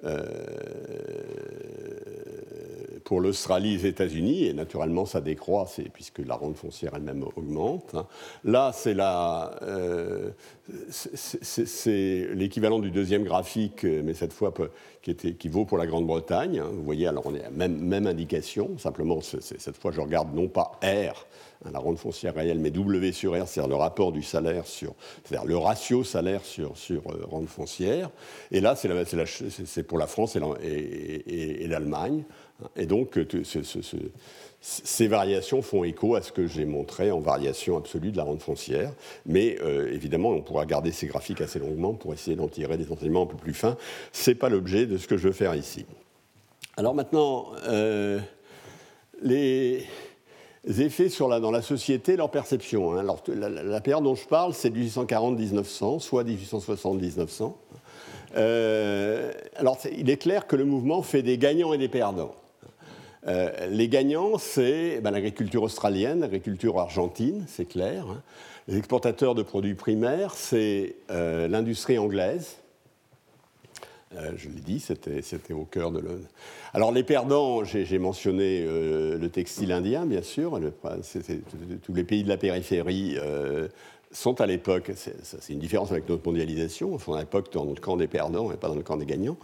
euh, pour l'Australie les États-Unis, et naturellement ça décroît puisque la rente foncière elle-même augmente. Hein. Là, c'est euh, l'équivalent du deuxième graphique, mais cette fois qui, vaut pour la Grande-Bretagne. Hein. Vous voyez, alors on est à même, même indication, simplement cette fois je regarde non pas R, Hein, la rente foncière réelle, mais W sur R, c'est-à-dire le rapport du salaire sur, le ratio salaire sur, sur euh, rente foncière. Et là, c'est pour la France et l'Allemagne. Et donc, ce, ces variations font écho à ce que j'ai montré en variation absolue de la rente foncière. Mais évidemment, on pourra garder ces graphiques assez longuement pour essayer d'en tirer des enseignements un peu plus fins. Ce n'est pas l'objet de ce que je veux faire ici. Alors maintenant, les effets dans la société, leur perception. Hein. Alors, la, période dont je parle, c'est 1840-1900, soit 1860-1900. Euh, alors, il est clair que le mouvement fait des gagnants et des perdants. Euh, les gagnants, c'est ben, l'agriculture australienne, l'agriculture argentine, c'est clair. Hein. Les exportateurs de produits primaires, c'est euh, l'industrie anglaise, euh, je l'ai dit, c'était au cœur de le. Alors les perdants, j'ai mentionné le textile indien, bien sûr. tous les pays de la périphérie sont à l'époque, c'est une différence avec notre mondialisation, on sont à l'époque dans le camp des perdants et pas dans le camp des gagnants.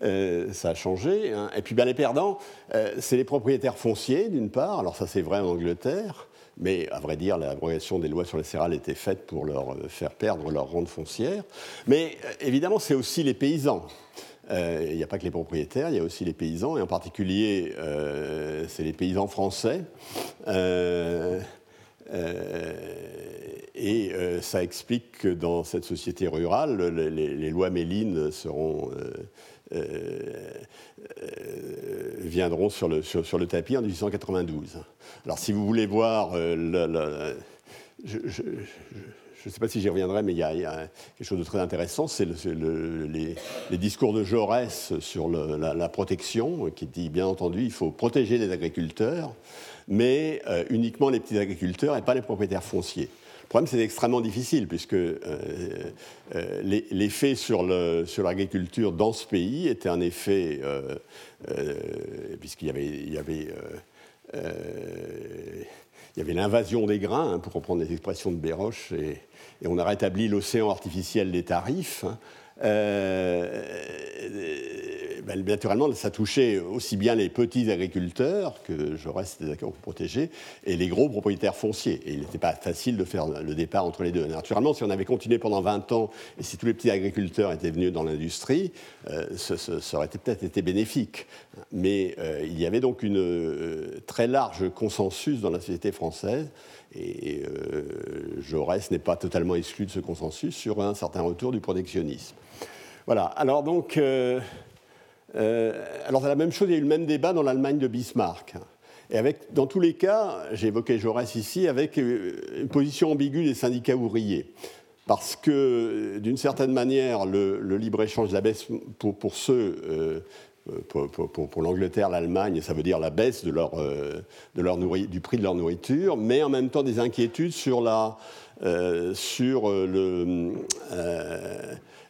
ça a changé. Hein. Et puis ben, les perdants, c'est les propriétaires fonciers, d'une part. Alors ça c'est vrai en Angleterre. Mais à vrai dire, l'abrogation des lois sur les céréales était faite pour leur faire perdre leur rente foncière. Mais évidemment, c'est aussi les paysans. Euh, il n'y a pas que les propriétaires, il y a aussi les paysans, et en particulier, euh, c'est les paysans français. Euh, et ça explique que dans cette société rurale, les, lois Méline seront, viendront sur le, sur, le, tapis en 1892. Alors si vous voulez voir je, je ne sais pas si j'y reviendrai, mais il y, a, quelque chose de très intéressant, c'est les, discours de Jaurès sur la, protection, qui dit bien entendu il faut protéger les agriculteurs, mais euh, uniquement les petits agriculteurs et pas les propriétaires fonciers. Le problème, c'est extrêmement difficile, puisque euh, euh, l'effet sur l'agriculture dans ce pays était un effet, puisqu'il y avait, l'invasion des grains, hein, pour reprendre les expressions de Béroche, et, et on a rétabli l'océan artificiel des tarifs. Hein. Euh, ben, naturellement, ça touchait aussi bien les petits agriculteurs, que je reste d'accord pour protéger, et les gros propriétaires fonciers. Et il n'était pas facile de faire le départ entre les deux. Naturellement, si on avait continué pendant 20 ans, et si tous les petits agriculteurs étaient venus dans l'industrie, euh, ça aurait peut-être été bénéfique. Mais euh, il y avait donc une très large consensus dans la société française et euh, Jaurès n'est pas totalement exclu de ce consensus sur un certain retour du protectionnisme. Voilà. Alors donc, euh, euh, la même chose, il y a eu le même débat dans l'Allemagne de Bismarck. Et avec, dans tous les cas, j'ai évoqué Jaurès ici, avec une position ambiguë des syndicats ouvriers. Parce que, d'une certaine manière, le, libre-échange de la baisse pour, pour ceux euh, pour, l'Angleterre, l'Allemagne, ça veut dire la baisse de leur, euh, de leur du prix de leur nourriture, mais en même temps des inquiétudes sur, la, euh, sur le,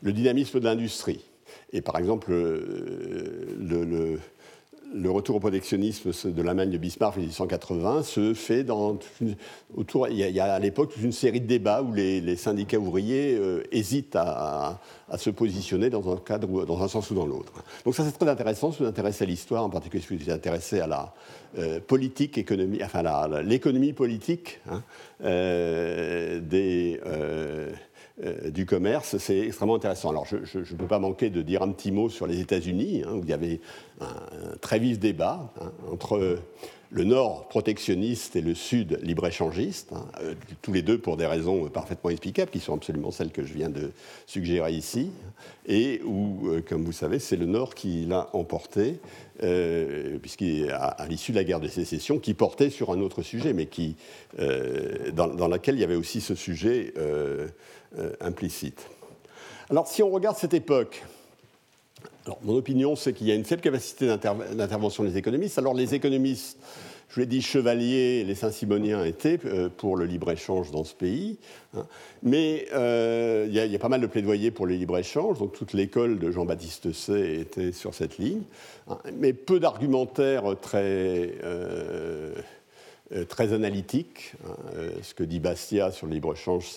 le, dynamisme de l'industrie. Et par exemple, le, le retour au protectionnisme de l'Allemagne de Bismarck en 1880 se fait dans autour. Il y, a, à l'époque une série de débats où les, syndicats ouvriers euh, hésitent à, se positionner dans un cadre, dans un sens ou dans l'autre. Donc ça c'est très intéressant. Si vous vous intéressez à l'histoire, en particulier si vous vous intéressez à la euh, politique, économie, enfin l'économie politique hein, euh, des euh, du commerce, c'est extrêmement intéressant. Alors, je ne peux pas manquer de dire un petit mot sur les États-Unis, hein, où il y avait un, très vif débat hein, entre le Nord protectionniste et le Sud libre-échangiste, hein, euh, tous les deux pour des raisons parfaitement explicables, qui sont absolument celles que je viens de suggérer ici, et où, euh, comme vous savez, c'est le Nord qui l'a emporté, euh, à l'issue de la guerre de sécession, qui portait sur un autre sujet, mais qui, dans, laquelle il y avait aussi ce sujet implicite. Alors, si on regarde cette époque, alors, mon opinion, c'est qu'il y a une faible capacité d'intervention des économistes. Alors, les économistes, je l'ai dit, chevaliers, les Saint-Simoniens étaient euh, pour le libre-échange dans ce pays. Hein. Mais euh, il y, a pas mal de plaidoyers pour le libre-échange. Donc, toute l'école de Jean-Baptiste C était sur cette ligne. Hein. Mais peu d'argumentaires très. Euh, très analytique. Hein. Ce que dit Bastia sur le libre-échange,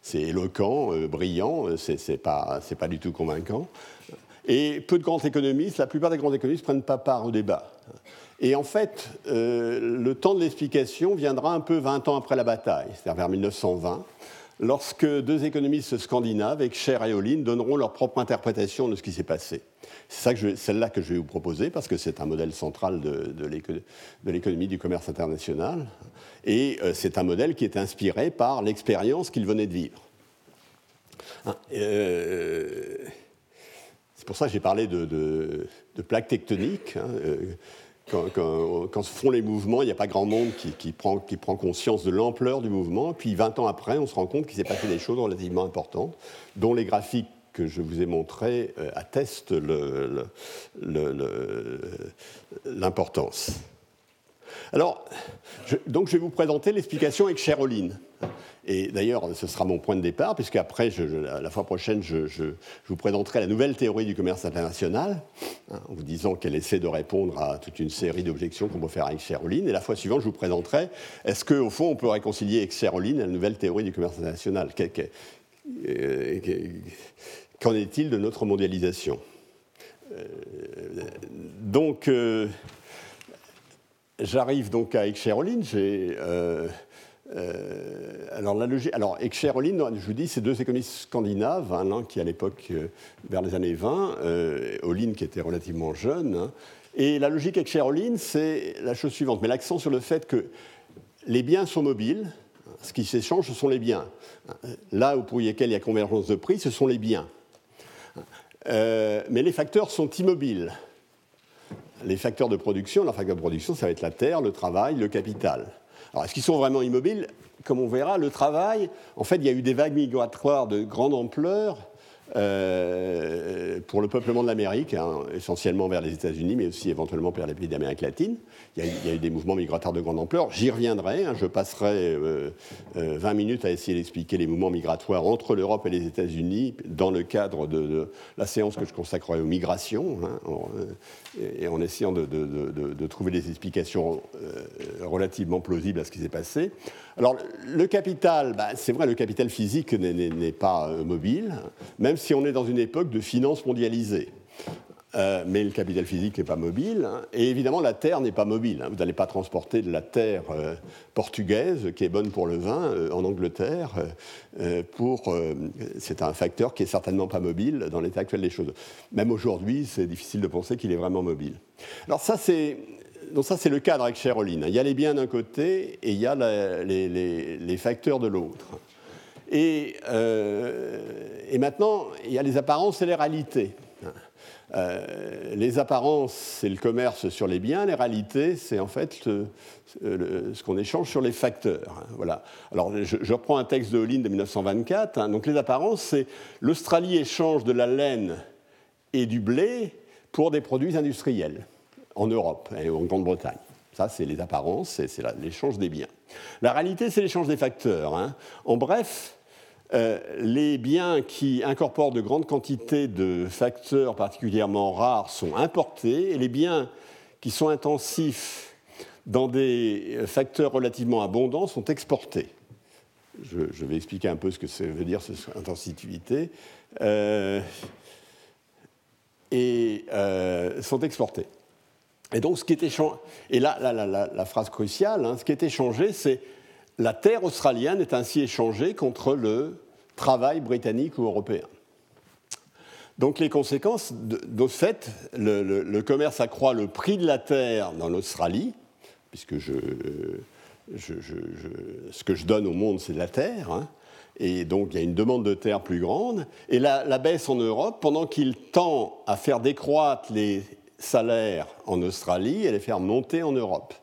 c'est éloquent, brillant, c'est pas, pas du tout convaincant. Et peu de grands économistes, la plupart des grands économistes ne prennent pas part au débat. Et en fait, euh, le temps de l'explication viendra un peu 20 ans après la bataille, c'est-à-dire vers 1920. Lorsque deux économistes scandinaves, Ekcher et Olin, donneront leur propre interprétation de ce qui s'est passé. C'est celle-là que je vais vous proposer, parce que c'est un modèle central de, l'économie du commerce international, et euh, c'est un modèle qui est inspiré par l'expérience qu'ils venaient de vivre. Hein, euh, c'est pour ça que j'ai parlé de, plaques tectoniques. Hein, euh, quand, se font les mouvements, il n'y a pas grand monde qui, prend, conscience de l'ampleur du mouvement. Puis 20 ans après, on se rend compte qu'il s'est passé des choses relativement importantes, dont les graphiques que je vous ai montrés euh, attestent l'importance. Alors, donc je vais vous présenter l'explication avec Cheroline. Et d'ailleurs, ce sera mon point de départ, puisque après, la fois prochaine, je, vous présenterai la nouvelle théorie du commerce international, hein, en vous disant qu'elle essaie de répondre à toute une série d'objections qu'on peut faire avec Cheroline. Et la fois suivante, je vous présenterai est-ce qu'au fond, on peut réconcilier avec Cheroline la nouvelle théorie du commerce international? Euh, Qu'en est-il de notre mondialisation? Euh, Donc, euh, j'arrive donc à Cheroline. J'ai. Alors, la logique, alors, je vous dis, c'est deux économistes scandinaves, hein, qui à l'époque, euh, vers les années 20, euh, Olin qui était relativement jeune. Hein. et la logique Excher Olin, c'est la chose suivante, mais l'accent sur le fait que les biens sont mobiles, ce qui s'échange, ce sont les biens. Là où pour lesquels il y a convergence de prix, ce sont les biens. mais les facteurs sont immobiles. Les facteurs de production, la facteur de production, ça va être la terre, le travail, le capital. Alors, est-ce qu'ils sont vraiment immobiles? Comme on verra, le travail, en fait, il y a eu des vagues migratoires de grande ampleur euh, pour le peuplement de l'Amérique, hein, essentiellement vers les États-Unis, mais aussi éventuellement vers les pays d'Amérique latine. Il y, a, eu des mouvements migratoires de grande ampleur. J'y reviendrai. Hein, je passerai 20 euh, euh, minutes à essayer d'expliquer les mouvements migratoires entre l'Europe et les États-Unis dans le cadre de, la séance que je consacrerai aux migrations, hein, et en essayant de trouver des explications relativement plausibles à ce qui s'est passé. Alors, le capital, bah, c'est vrai, le capital physique n'est pas mobile, même si on est dans une époque de finance mondialisée. Euh, mais le capital physique n'est pas mobile. Hein. et évidemment, la terre n'est pas mobile. Hein. vous n'allez pas transporter de la terre euh, portugaise, qui est bonne pour le vin, euh, en Angleterre. c'est un facteur qui est certainement pas mobile dans l'état actuel des choses. Même aujourd'hui, c'est difficile de penser qu'il est vraiment mobile. Alors ça, c'est donc ça, c'est le cadre avec Cheroline. Il y a les biens d'un côté et il y a les, facteurs de l'autre. Et, et, maintenant, il y a les apparences et les réalités. Euh, les apparences, c'est le commerce sur les biens, les réalités, c'est en fait ce qu'on échange sur les facteurs. Voilà. Alors, je, reprends un texte de Hollin de 1924. Hein. donc, les apparences, c'est l'Australie échange de la laine et du blé pour des produits industriels en Europe et en Grande-Bretagne. Ça, c'est les apparences, c'est l'échange des biens. La réalité, c'est l'échange des facteurs. Hein. En bref, euh, les biens qui incorporent de grandes quantités de facteurs particulièrement rares sont importés et les biens qui sont intensifs dans des facteurs relativement abondants sont exportés. Je, vais expliquer un peu ce que veut dire, cette intensivité. Euh, et euh, sont exportés. Et donc, ce qui échangé, et là, la, phrase cruciale, hein, ce qui est échangé, c'est la terre australienne est ainsi échangée contre le travail britannique ou européen. Donc les conséquences, de, fait, le, commerce accroît le prix de la terre dans l'Australie, puisque je, ce que je donne au monde, c'est de la terre, hein. et donc il y a une demande de terre plus grande, et la, la baisse en Europe, pendant qu'il tend à faire décroître les salaires en Australie, elle les faire monter en Europe.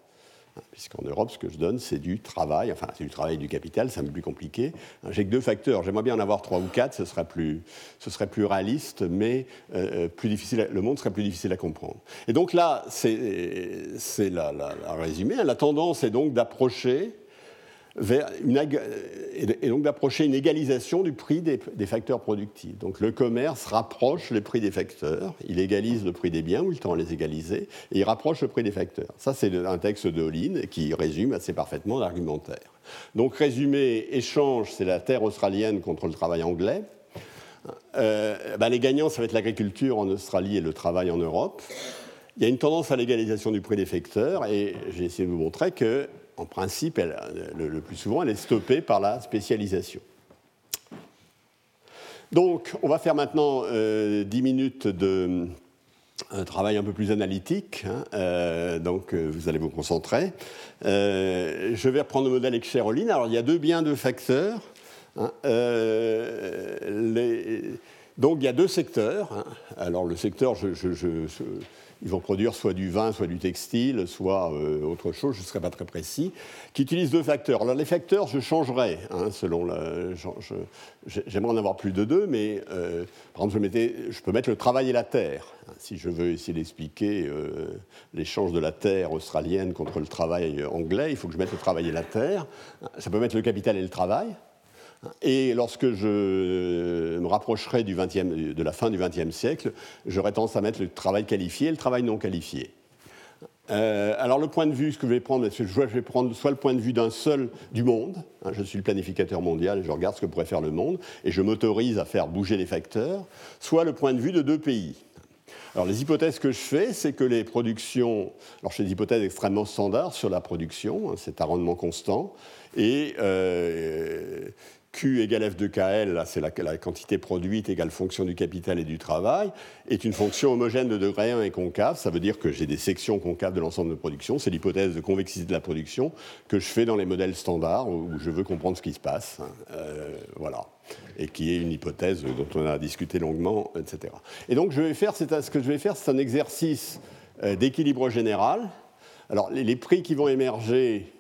Puisqu'en Europe, ce que je donne, c'est du travail, enfin, c'est du travail et du capital, c'est un peu plus compliqué. J'ai que deux facteurs. J'aimerais bien en avoir trois ou quatre, ce serait plus, ce serait plus réaliste, mais euh, plus difficile, le monde serait plus difficile à comprendre. Et donc là, c'est la, la, résumé. La tendance est donc d'approcher une, et donc d'approcher une égalisation du prix des, facteurs productifs. Donc le commerce rapproche les prix des facteurs, il égalise le prix des biens, ou il tend à les égaliser, et il rapproche le prix des facteurs. Ça, c'est un texte de Hollin qui résume assez parfaitement l'argumentaire. Donc résumé, échange, c'est la terre australienne contre le travail anglais. Euh, bah, les gagnants, ça va être l'agriculture en Australie et le travail en Europe. Il y a une tendance à l'égalisation du prix des facteurs, et j'ai essayé de vous montrer que en principe, le, plus souvent, elle est stoppée par la spécialisation. Donc, on va faire maintenant 10 minutes de travail un peu plus analytique, hein, donc vous allez vous concentrer. je vais reprendre le modèle Excheroline. Alors il y a deux biens, deux facteurs. Hein, donc il y a deux secteurs. Hein. Alors le secteur, ils vont produire soit du vin, soit du textile, soit euh, autre chose, je ne serai pas très précis, qui utilisent deux facteurs. Alors les facteurs, je changerai, hein, selon. J'aimerais en avoir plus de deux, mais euh, par exemple, je, je, peux mettre le travail et la terre. Hein. Si je veux essayer d'expliquer euh, l'échange de la terre australienne contre le travail anglais, il faut que je mette le travail et la terre. Ça peut mettre le capital et le travail. Et lorsque je me rapprocherai du 20e, de la fin du XXe siècle, j'aurai tendance à mettre le travail qualifié et le travail non qualifié. Euh, alors le point de vue, ce que je vais prendre, je vais prendre soit le point de vue d'un seul du monde, hein, je suis le planificateur mondial je regarde ce que pourrait faire le monde, et je m'autorise à faire bouger les facteurs, soit le point de vue de deux pays. Alors les hypothèses que je fais, c'est que les productions, alors je fais des hypothèses extrêmement standards sur la production, hein, c'est un rendement constant, et euh, Q égale F de KL, là c'est la, quantité produite égale fonction du capital et du travail, est une fonction homogène de degré 1 et concave. Ça veut dire que j'ai des sections concaves de l'ensemble de production. C'est l'hypothèse de convexité de la production que je fais dans les modèles standards où je veux comprendre ce qui se passe. Hein. Euh, voilà. Et qui est une hypothèse dont on a discuté longuement, etc. Et donc je vais faire, ce que je vais faire, c'est un exercice euh, d'équilibre général. Alors les prix qui vont émerger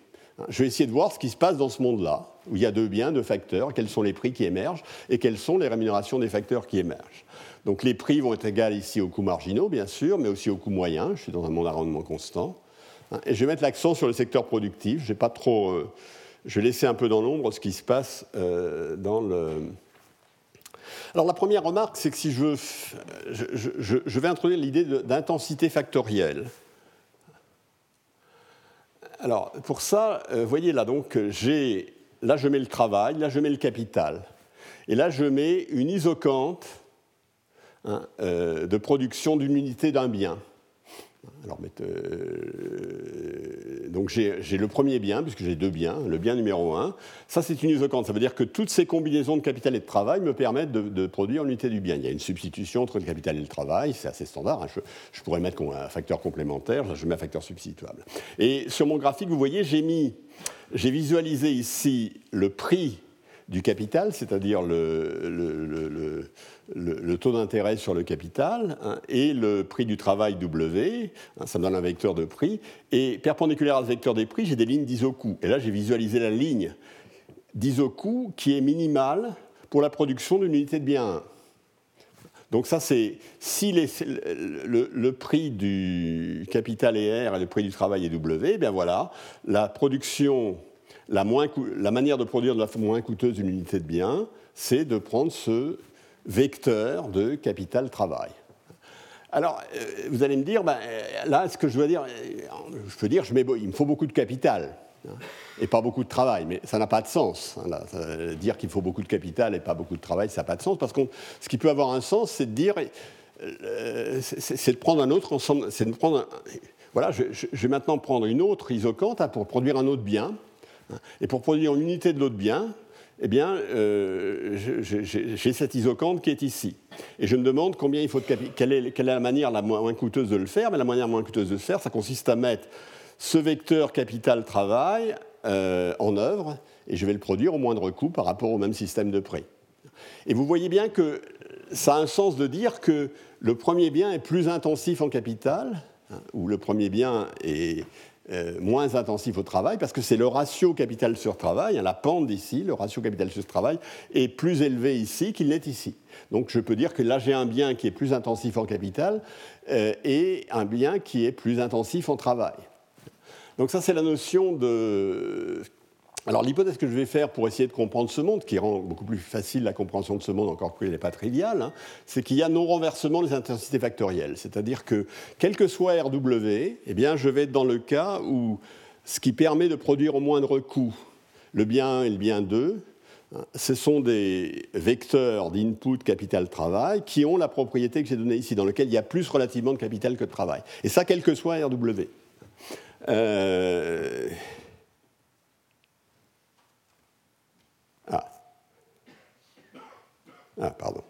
je vais essayer de voir ce qui se passe dans ce monde-là, où il y a deux biens, deux facteurs, quels sont les prix qui émergent et quelles sont les rémunérations des facteurs qui émergent. Donc les prix vont être égaux ici aux coûts marginaux, bien sûr, mais aussi aux coûts moyens. Je suis dans un monde à rendement constant. Et je vais mettre l'accent sur le secteur productif. Je vais pas trop. Euh, je vais laisser un peu dans l'ombre ce qui se passe euh, dans le. Alors la première remarque, c'est que si je, je, je vais introduire l'idée d'intensité factorielle. Alors, pour ça, vous euh, voyez là, donc, j'ai, là, je mets le travail, là, je mets le capital. Et là, je mets une isocante hein, euh, de production d'une unité d'un bien. Alors, euh, donc j'ai le premier bien, puisque j'ai deux biens, le bien numéro un. Ça, c'est une isocante. Ça veut dire que toutes ces combinaisons de capital et de travail me permettent de, produire l'unité du bien. Il y a une substitution entre le capital et le travail, c'est assez standard. Hein. Je, pourrais mettre un facteur complémentaire, je mets un facteur substituable. Et sur mon graphique, vous voyez, j'ai mis, j'ai visualisé ici le prix du capital, c'est-à-dire le, taux d'intérêt sur le capital, hein, et le prix du travail W, hein, ça me donne un vecteur de prix, et perpendiculaire à ce vecteur des prix, j'ai des lignes d'isocoût. Et là, j'ai visualisé la ligne d'isocoût qui est minimale pour la production d'une unité de bien 1. Donc ça, c'est si le, prix du capital est R et le prix du travail est W, eh bien voilà, la production la, manière de produire de la moins coûteuse une unité de bien, c'est de prendre ce vecteur de capital-travail. Alors, euh, vous allez me dire, ben, là, ce que je veux dire, euh, je peux dire, je il me faut beaucoup de capital hein, et pas beaucoup de travail, mais ça n'a pas de sens. Hein, dire qu'il faut beaucoup de capital et pas beaucoup de travail, ça n'a pas de sens, parce que ce qui peut avoir un sens, c'est de dire, euh, c'est de prendre un autre ensemble, c'est de prendre, voilà, je, vais maintenant prendre une autre isocante hein, pour produire un autre bien, et pour produire une unité de l'autre bien, eh bien, euh, j'ai cette isocante qui est ici. Et je me demande combien il faut de quelle est, quelle est la manière la moins coûteuse de le faire. Mais la manière la moins coûteuse de le faire, ça consiste à mettre ce vecteur capital-travail euh, en œuvre, et je vais le produire au moindre coût par rapport au même système de prix. Et vous voyez bien que ça a un sens de dire que le premier bien est plus intensif en capital, hein, ou le premier bien est, euh, moins intensif au travail, parce que c'est le ratio capital sur travail, hein, la pente ici, le ratio capital sur travail, est plus élevé ici qu'il n'est ici. Donc je peux dire que là j'ai un bien qui est plus intensif en capital euh, et un bien qui est plus intensif en travail. Donc ça c'est la notion de alors l'hypothèse que je vais faire pour essayer de comprendre ce monde, qui rend beaucoup plus facile la compréhension de ce monde, encore qu'il n'est pas trivial, hein, c'est qu'il y a non-renversement des intensités factorielles. C'est-à-dire que, quel que soit RW, eh bien, je vais être dans le cas où ce qui permet de produire au moindre coût le bien 1 et le bien 2, hein, ce sont des vecteurs d'input capital-travail qui ont la propriété que j'ai donnée ici, dans lequel il y a plus relativement de capital que de travail. Et ça, quel que soit RW. Euh, Ah, pardon.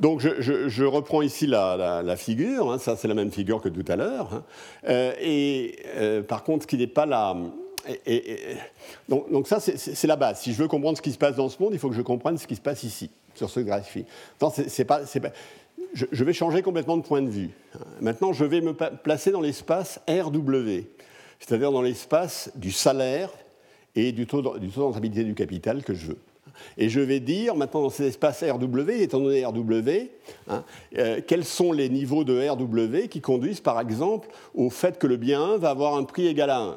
Donc je, reprends ici la, figure, hein, ça c'est la même figure que tout à l'heure. Hein. Euh, et euh, par contre, ce qui n'est pas là. Donc, ça c'est la base. Si je veux comprendre ce qui se passe dans ce monde, il faut que je comprenne ce qui se passe ici, sur ce graphique. c'est pas, je, vais changer complètement de point de vue. Maintenant, je vais me placer dans l'espace RW, c'est-à-dire dans l'espace du salaire et du taux, du taux de du capital que je veux. Et je vais dire maintenant dans ces espaces RW, étant donné RW, hein, euh, quels sont les niveaux de RW qui conduisent par exemple au fait que le bien 1 va avoir un prix égal à 1.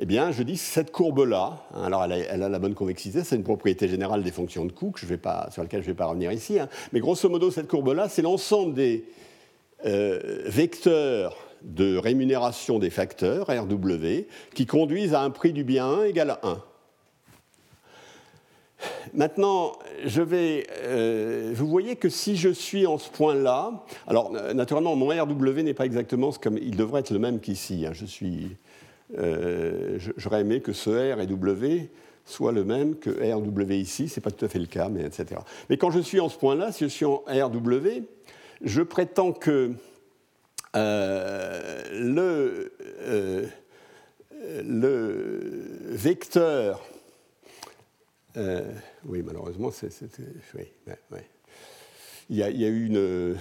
Eh bien, je dis cette courbe-là, hein, alors elle a, la bonne convexité, c'est une propriété générale des fonctions de pas, sur laquelle je ne vais pas revenir ici, hein. mais grosso modo, cette courbe-là, c'est l'ensemble des euh, vecteurs de rémunération des facteurs, RW, qui conduisent à un prix du bien 1 égal à 1. Maintenant, je vais, euh, vous voyez que si je suis en ce point-là, alors naturellement, mon RW n'est pas exactement ce comme il devrait être le même qu'ici. Hein. je suis, euh, j'aurais aimé que ce R et W le même que RW ici. C'est pas tout à fait le cas, mais etc. Mais quand je suis en ce point-là, si je suis en RW, je prétends que euh, le, le vecteur euh, oui, malheureusement, c'est, Il, y a, eu une euh,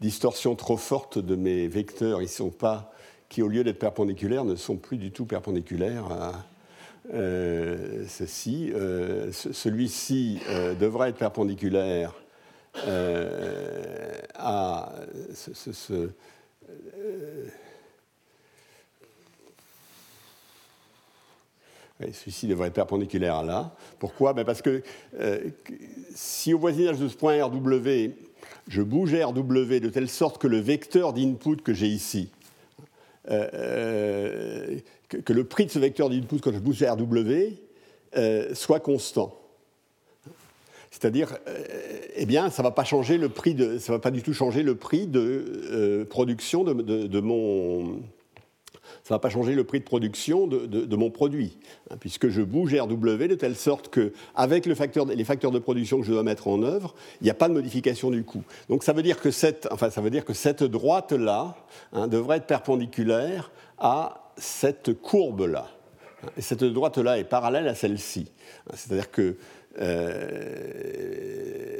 distorsion trop forte de mes vecteurs. Ils sont pas, qui au lieu d'être perpendiculaires, ne sont plus du tout perpendiculaires à euh, ceci. celui-ci devrait être perpendiculaire à ce Celui-ci devrait être perpendiculaire à là. Pourquoi? Ben Parce que euh, si au voisinage de ce point RW, je bouge RW de telle sorte que le vecteur d'input que j'ai ici, euh, euh, que, le prix de ce vecteur d'input quand je bouge RW soit constant. C'est-à-dire, eh bien, ça ne va pas changer le prix de, ça va pas du tout changer le prix de production de mon ça ne va pas changer le prix de production de, mon produit, hein, puisque je bouge RW de telle sorte le facteur, les facteurs de production que je dois mettre en œuvre, il n'y a pas de modification du coût. Donc ça veut dire que cette, enfin, que cette droite-là hein, devrait être perpendiculaire à cette courbe-là. Et cette droite-là est parallèle à celle-ci. C'est-à-dire que euh,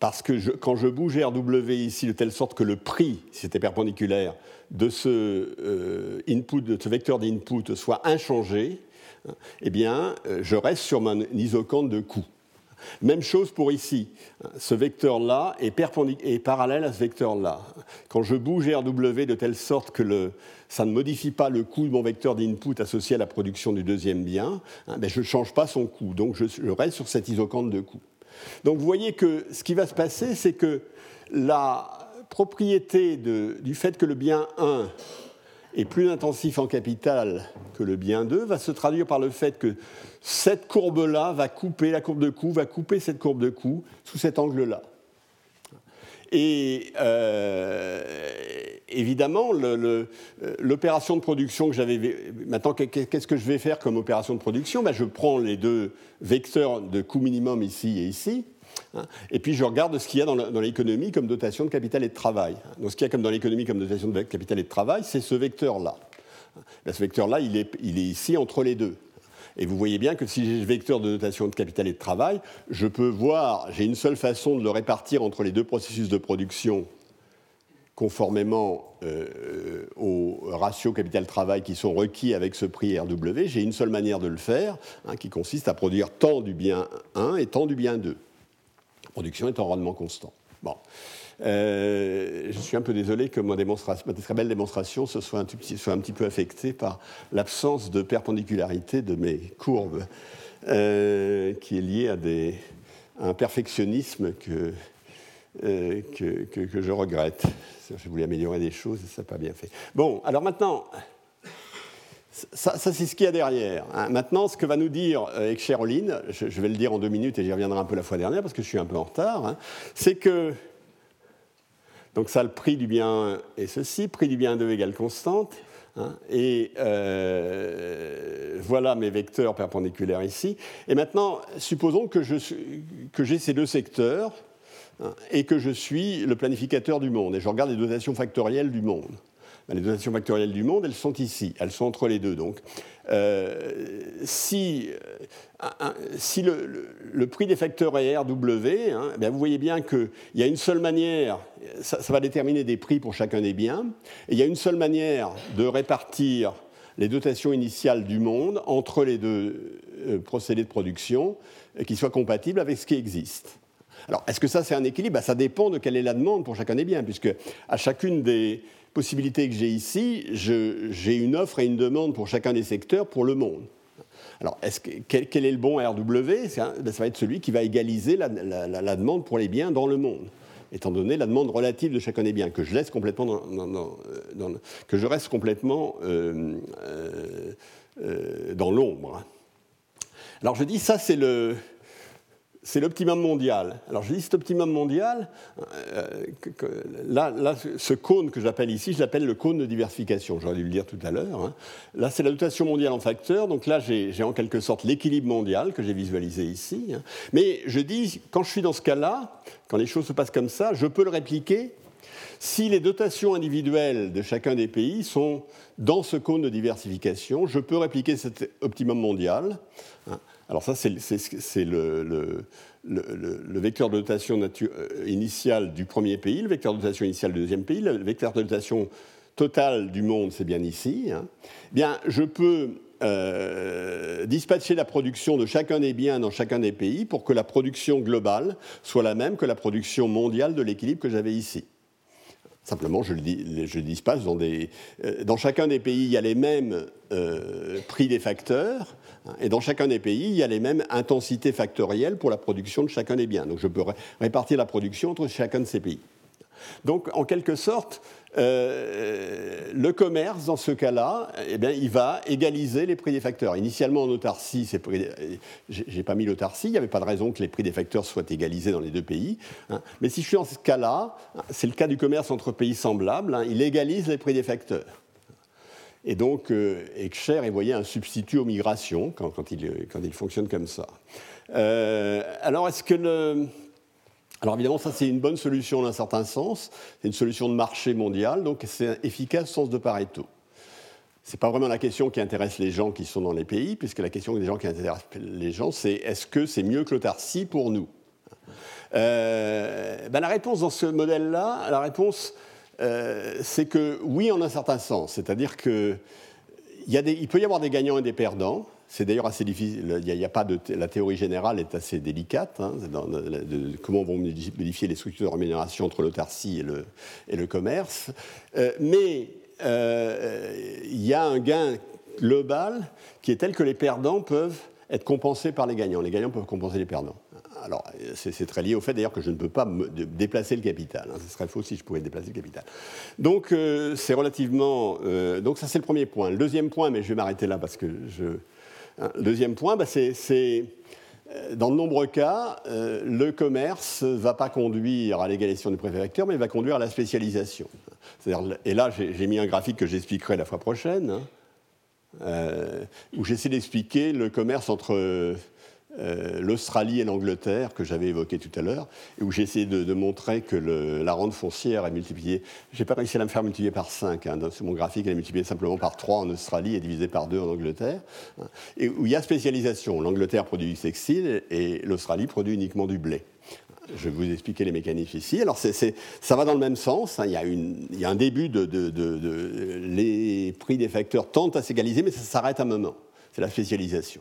parce que quand je bouge RW ici de telle sorte que le prix, si c'était perpendiculaire, de ce, euh, input, de ce vecteur d'input soit inchangé, eh bien, euh, je reste sur mon isocante de coût. Même chose pour ici. Ce vecteur-là est, parallèle à ce vecteur-là. Quand je bouge RW de telle sorte que ça ne modifie pas le coût de mon vecteur d'input associé à la production du deuxième bien, hein, ben je ne change pas son coût. Donc je, je reste sur cette isocante de coût. Donc vous voyez que ce qui va se passer, c'est que la propriété du fait que le bien 1 est plus intensif en capital que le bien 2 va se traduire par le fait que cette courbe-là va couper, la courbe de coût va couper cette courbe de coût sous cet angle-là. Et euh, évidemment, l'opération de production que j'avais. Maintenant, qu'est-ce que je vais faire comme opération de production? Ben, Je prends les deux vecteurs de coût minimum ici et ici, Hein. Et puis je regarde ce qu'il y a dans l'économie comme dotation de capital et de travail. Donc ce qu'il y a comme dans l'économie comme dotation de capital et de travail, c'est ce vecteur-là. Ce vecteur-là, il est, il est ici entre les deux. Et vous voyez bien que si j'ai le vecteur de notation de capital et de travail, je peux voir, j'ai une seule façon de le répartir entre les deux processus de production conformément euh, aux ratios capital-travail qui sont requis avec ce prix RW. J'ai une seule manière de le faire, hein, qui consiste à produire tant du bien 1 et tant du bien 2 production est en rendement constant. Bon. Euh, je suis un peu désolé que ma, très belle démonstration se soit un, petit, peu affectée par l'absence de perpendicularité de mes courbes, euh, qui est liée à, un perfectionnisme que, euh, que, que, je regrette. Je voulais améliorer des choses et ça n'a pas bien fait. Bon, alors maintenant, ça, c'est ce qu'il y a derrière. Hein. Maintenant, ce que va nous dire euh, je, vais le dire en deux minutes et j'y reviendrai un peu la fois dernière parce que je suis un peu en retard, hein, c'est que, donc ça, le prix du bien 1 est ceci, prix du bien 2 égale constante, hein, et euh, voilà mes vecteurs perpendiculaires ici. Et maintenant, supposons que j'ai ces deux secteurs hein, et que je suis le planificateur du monde, et je regarde les dotations factorielles du monde. Ben, les dotations factorielles du monde, elles sont ici, elles sont entre les deux. Donc, euh, si, euh, si le, prix des facteurs est RW, hein, ben, vous voyez bien qu'il y a une seule manière, ça, va déterminer des prix pour chacun des biens, et il y a une seule manière de répartir les dotations initiales du monde entre les deux euh, procédés de production qui soient compatibles avec ce qui existe. Alors, est-ce que ça, c'est un équilibre? Ben, Ça dépend de quelle est la demande pour chacun des biens, puisque à chacune des possibilités que j'ai ici, j'ai une offre et une demande pour chacun des secteurs pour le monde. Alors, quel, est le bon RW ben, Ça va être celui qui va égaliser la, demande pour les biens dans le monde, étant donné la demande relative de chacun des biens, que je laisse complètement dans, que je reste complètement euh, euh, euh, dans l'ombre. Alors je dis ça, c'est le, c'est l'optimum mondial. Alors je dis cet optimum mondial, euh, là, ce cône que j'appelle ici, je l'appelle le cône de diversification, j'aurais dû le dire tout à l'heure. Hein. Là c'est la dotation mondiale en facteurs, donc là j'ai en quelque sorte l'équilibre mondial que j'ai visualisé ici. Hein. Mais je dis, quand je suis dans ce cas-là, quand les choses se passent comme ça, je peux le répliquer si les dotations individuelles de chacun des pays sont dans ce cône de diversification, je peux répliquer cet optimum mondial. Alors ça, c'est le, vecteur de dotation euh, initiale du premier pays, le vecteur de dotation initiale du deuxième pays, le vecteur de dotation total du monde, c'est bien ici. Hein. Bien, je peux euh, dispatcher la production de chacun des biens dans chacun des pays pour que la production globale soit la même que la production mondiale de l'équilibre que j'avais ici. Simplement, je le, dispasse dans des. Euh, dans chacun des pays, il y a les mêmes prix des facteurs, et dans chacun des pays, il y a les mêmes intensités factorielles pour la production de chacun des biens. Donc, je peux répartir la production entre chacun de ces pays. Donc, en quelque sorte, euh, le commerce, dans ce cas-là, eh bien, il va égaliser les prix des facteurs. Initialement, en autarcie, j'ai pas mis l'autarcie, il n'y avait pas de raison que les prix des facteurs soient égalisés dans les deux pays. Hein. Mais si je suis en ce cas-là, c'est le cas du commerce entre pays semblables, hein, il égalise les prix des facteurs. Et donc, euh, Ekcher est voyez un substitut aux migrations quand, il, fonctionne comme ça. Euh, alors, est-ce que alors évidemment, ça c'est une bonne solution dans un certain sens, c'est une solution de marché mondial, donc c'est efficace sens de Pareto. Ce n'est pas vraiment la question qui intéresse les gens qui sont dans les pays, puisque la question des gens qui intéressent les gens, c'est est-ce que c'est mieux que l'autarcie pour nous? Euh, ben La réponse dans ce modèle-là, la réponse, euh, c'est que oui, en un certain sens. C'est-à-dire qu'il peut y avoir des gagnants et des perdants. C'est d'ailleurs assez difficile. Pas de la théorie générale est assez délicate. Hein, de, comment vont modifier les structures de rémunération entre l'autarcie et le, et le commerce. Euh, mais euh, il y a un gain global qui est tel que les perdants peuvent être compensés par les gagnants. Les gagnants peuvent compenser les perdants. Alors, c'est très lié au fait d'ailleurs que je ne peux pas déplacer le capital. Hein. Ce serait faux si je pouvais déplacer le capital. Donc, euh, c'est relativement. donc, ça, c'est le premier point. Le deuxième point, mais je vais m'arrêter là parce que je, le deuxième point, bah, c'est euh, dans de nombreux cas, euh, le commerce ne va pas conduire à l'égalisation du préfecture, mais il va conduire à la spécialisation. Et là, j'ai mis un graphique que j'expliquerai la fois prochaine, hein, euh, où j'essaie d'expliquer le commerce entre euh, l'Australie et l'Angleterre, que j'avais évoqué tout à l'heure, et où j'ai essayé de, montrer que la rente foncière est multipliée. Je n'ai pas réussi à la faire multiplier par 5. Hein, sur mon graphique, elle est multipliée simplement par 3 en Australie et divisée par 2 en Angleterre. Hein, et où il y a spécialisation. L'Angleterre produit du textile et l'Australie produit uniquement du blé. Je vais vous expliquer les mécanismes ici. Alors, ça va dans le même sens. Hein. il, y a un début de, de, Les prix des facteurs tentent à s'égaliser, mais ça s'arrête à un moment. C'est la spécialisation.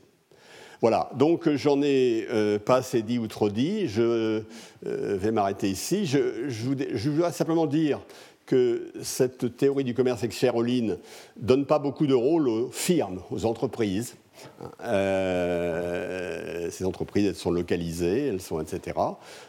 Voilà, donc euh, j'en ai euh, pas assez dit ou trop dit, je euh, vais m'arrêter ici. Je, je, voudrais simplement dire que cette théorie du commerce ex ne donne pas beaucoup de rôle aux firmes, aux entreprises. Euh, ces entreprises, sont localisées, elles sont, etc.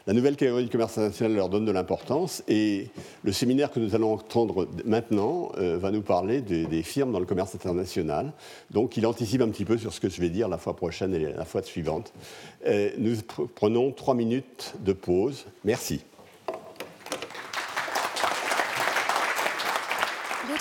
La nouvelle théorie du commerce international leur donne de l'importance et le séminaire que nous allons entendre maintenant euh, va nous parler des, firmes dans le commerce international. Donc il anticipe un petit peu sur ce que je vais dire la fois prochaine et la fois suivante. Euh, nous prenons trois minutes de pause. Merci.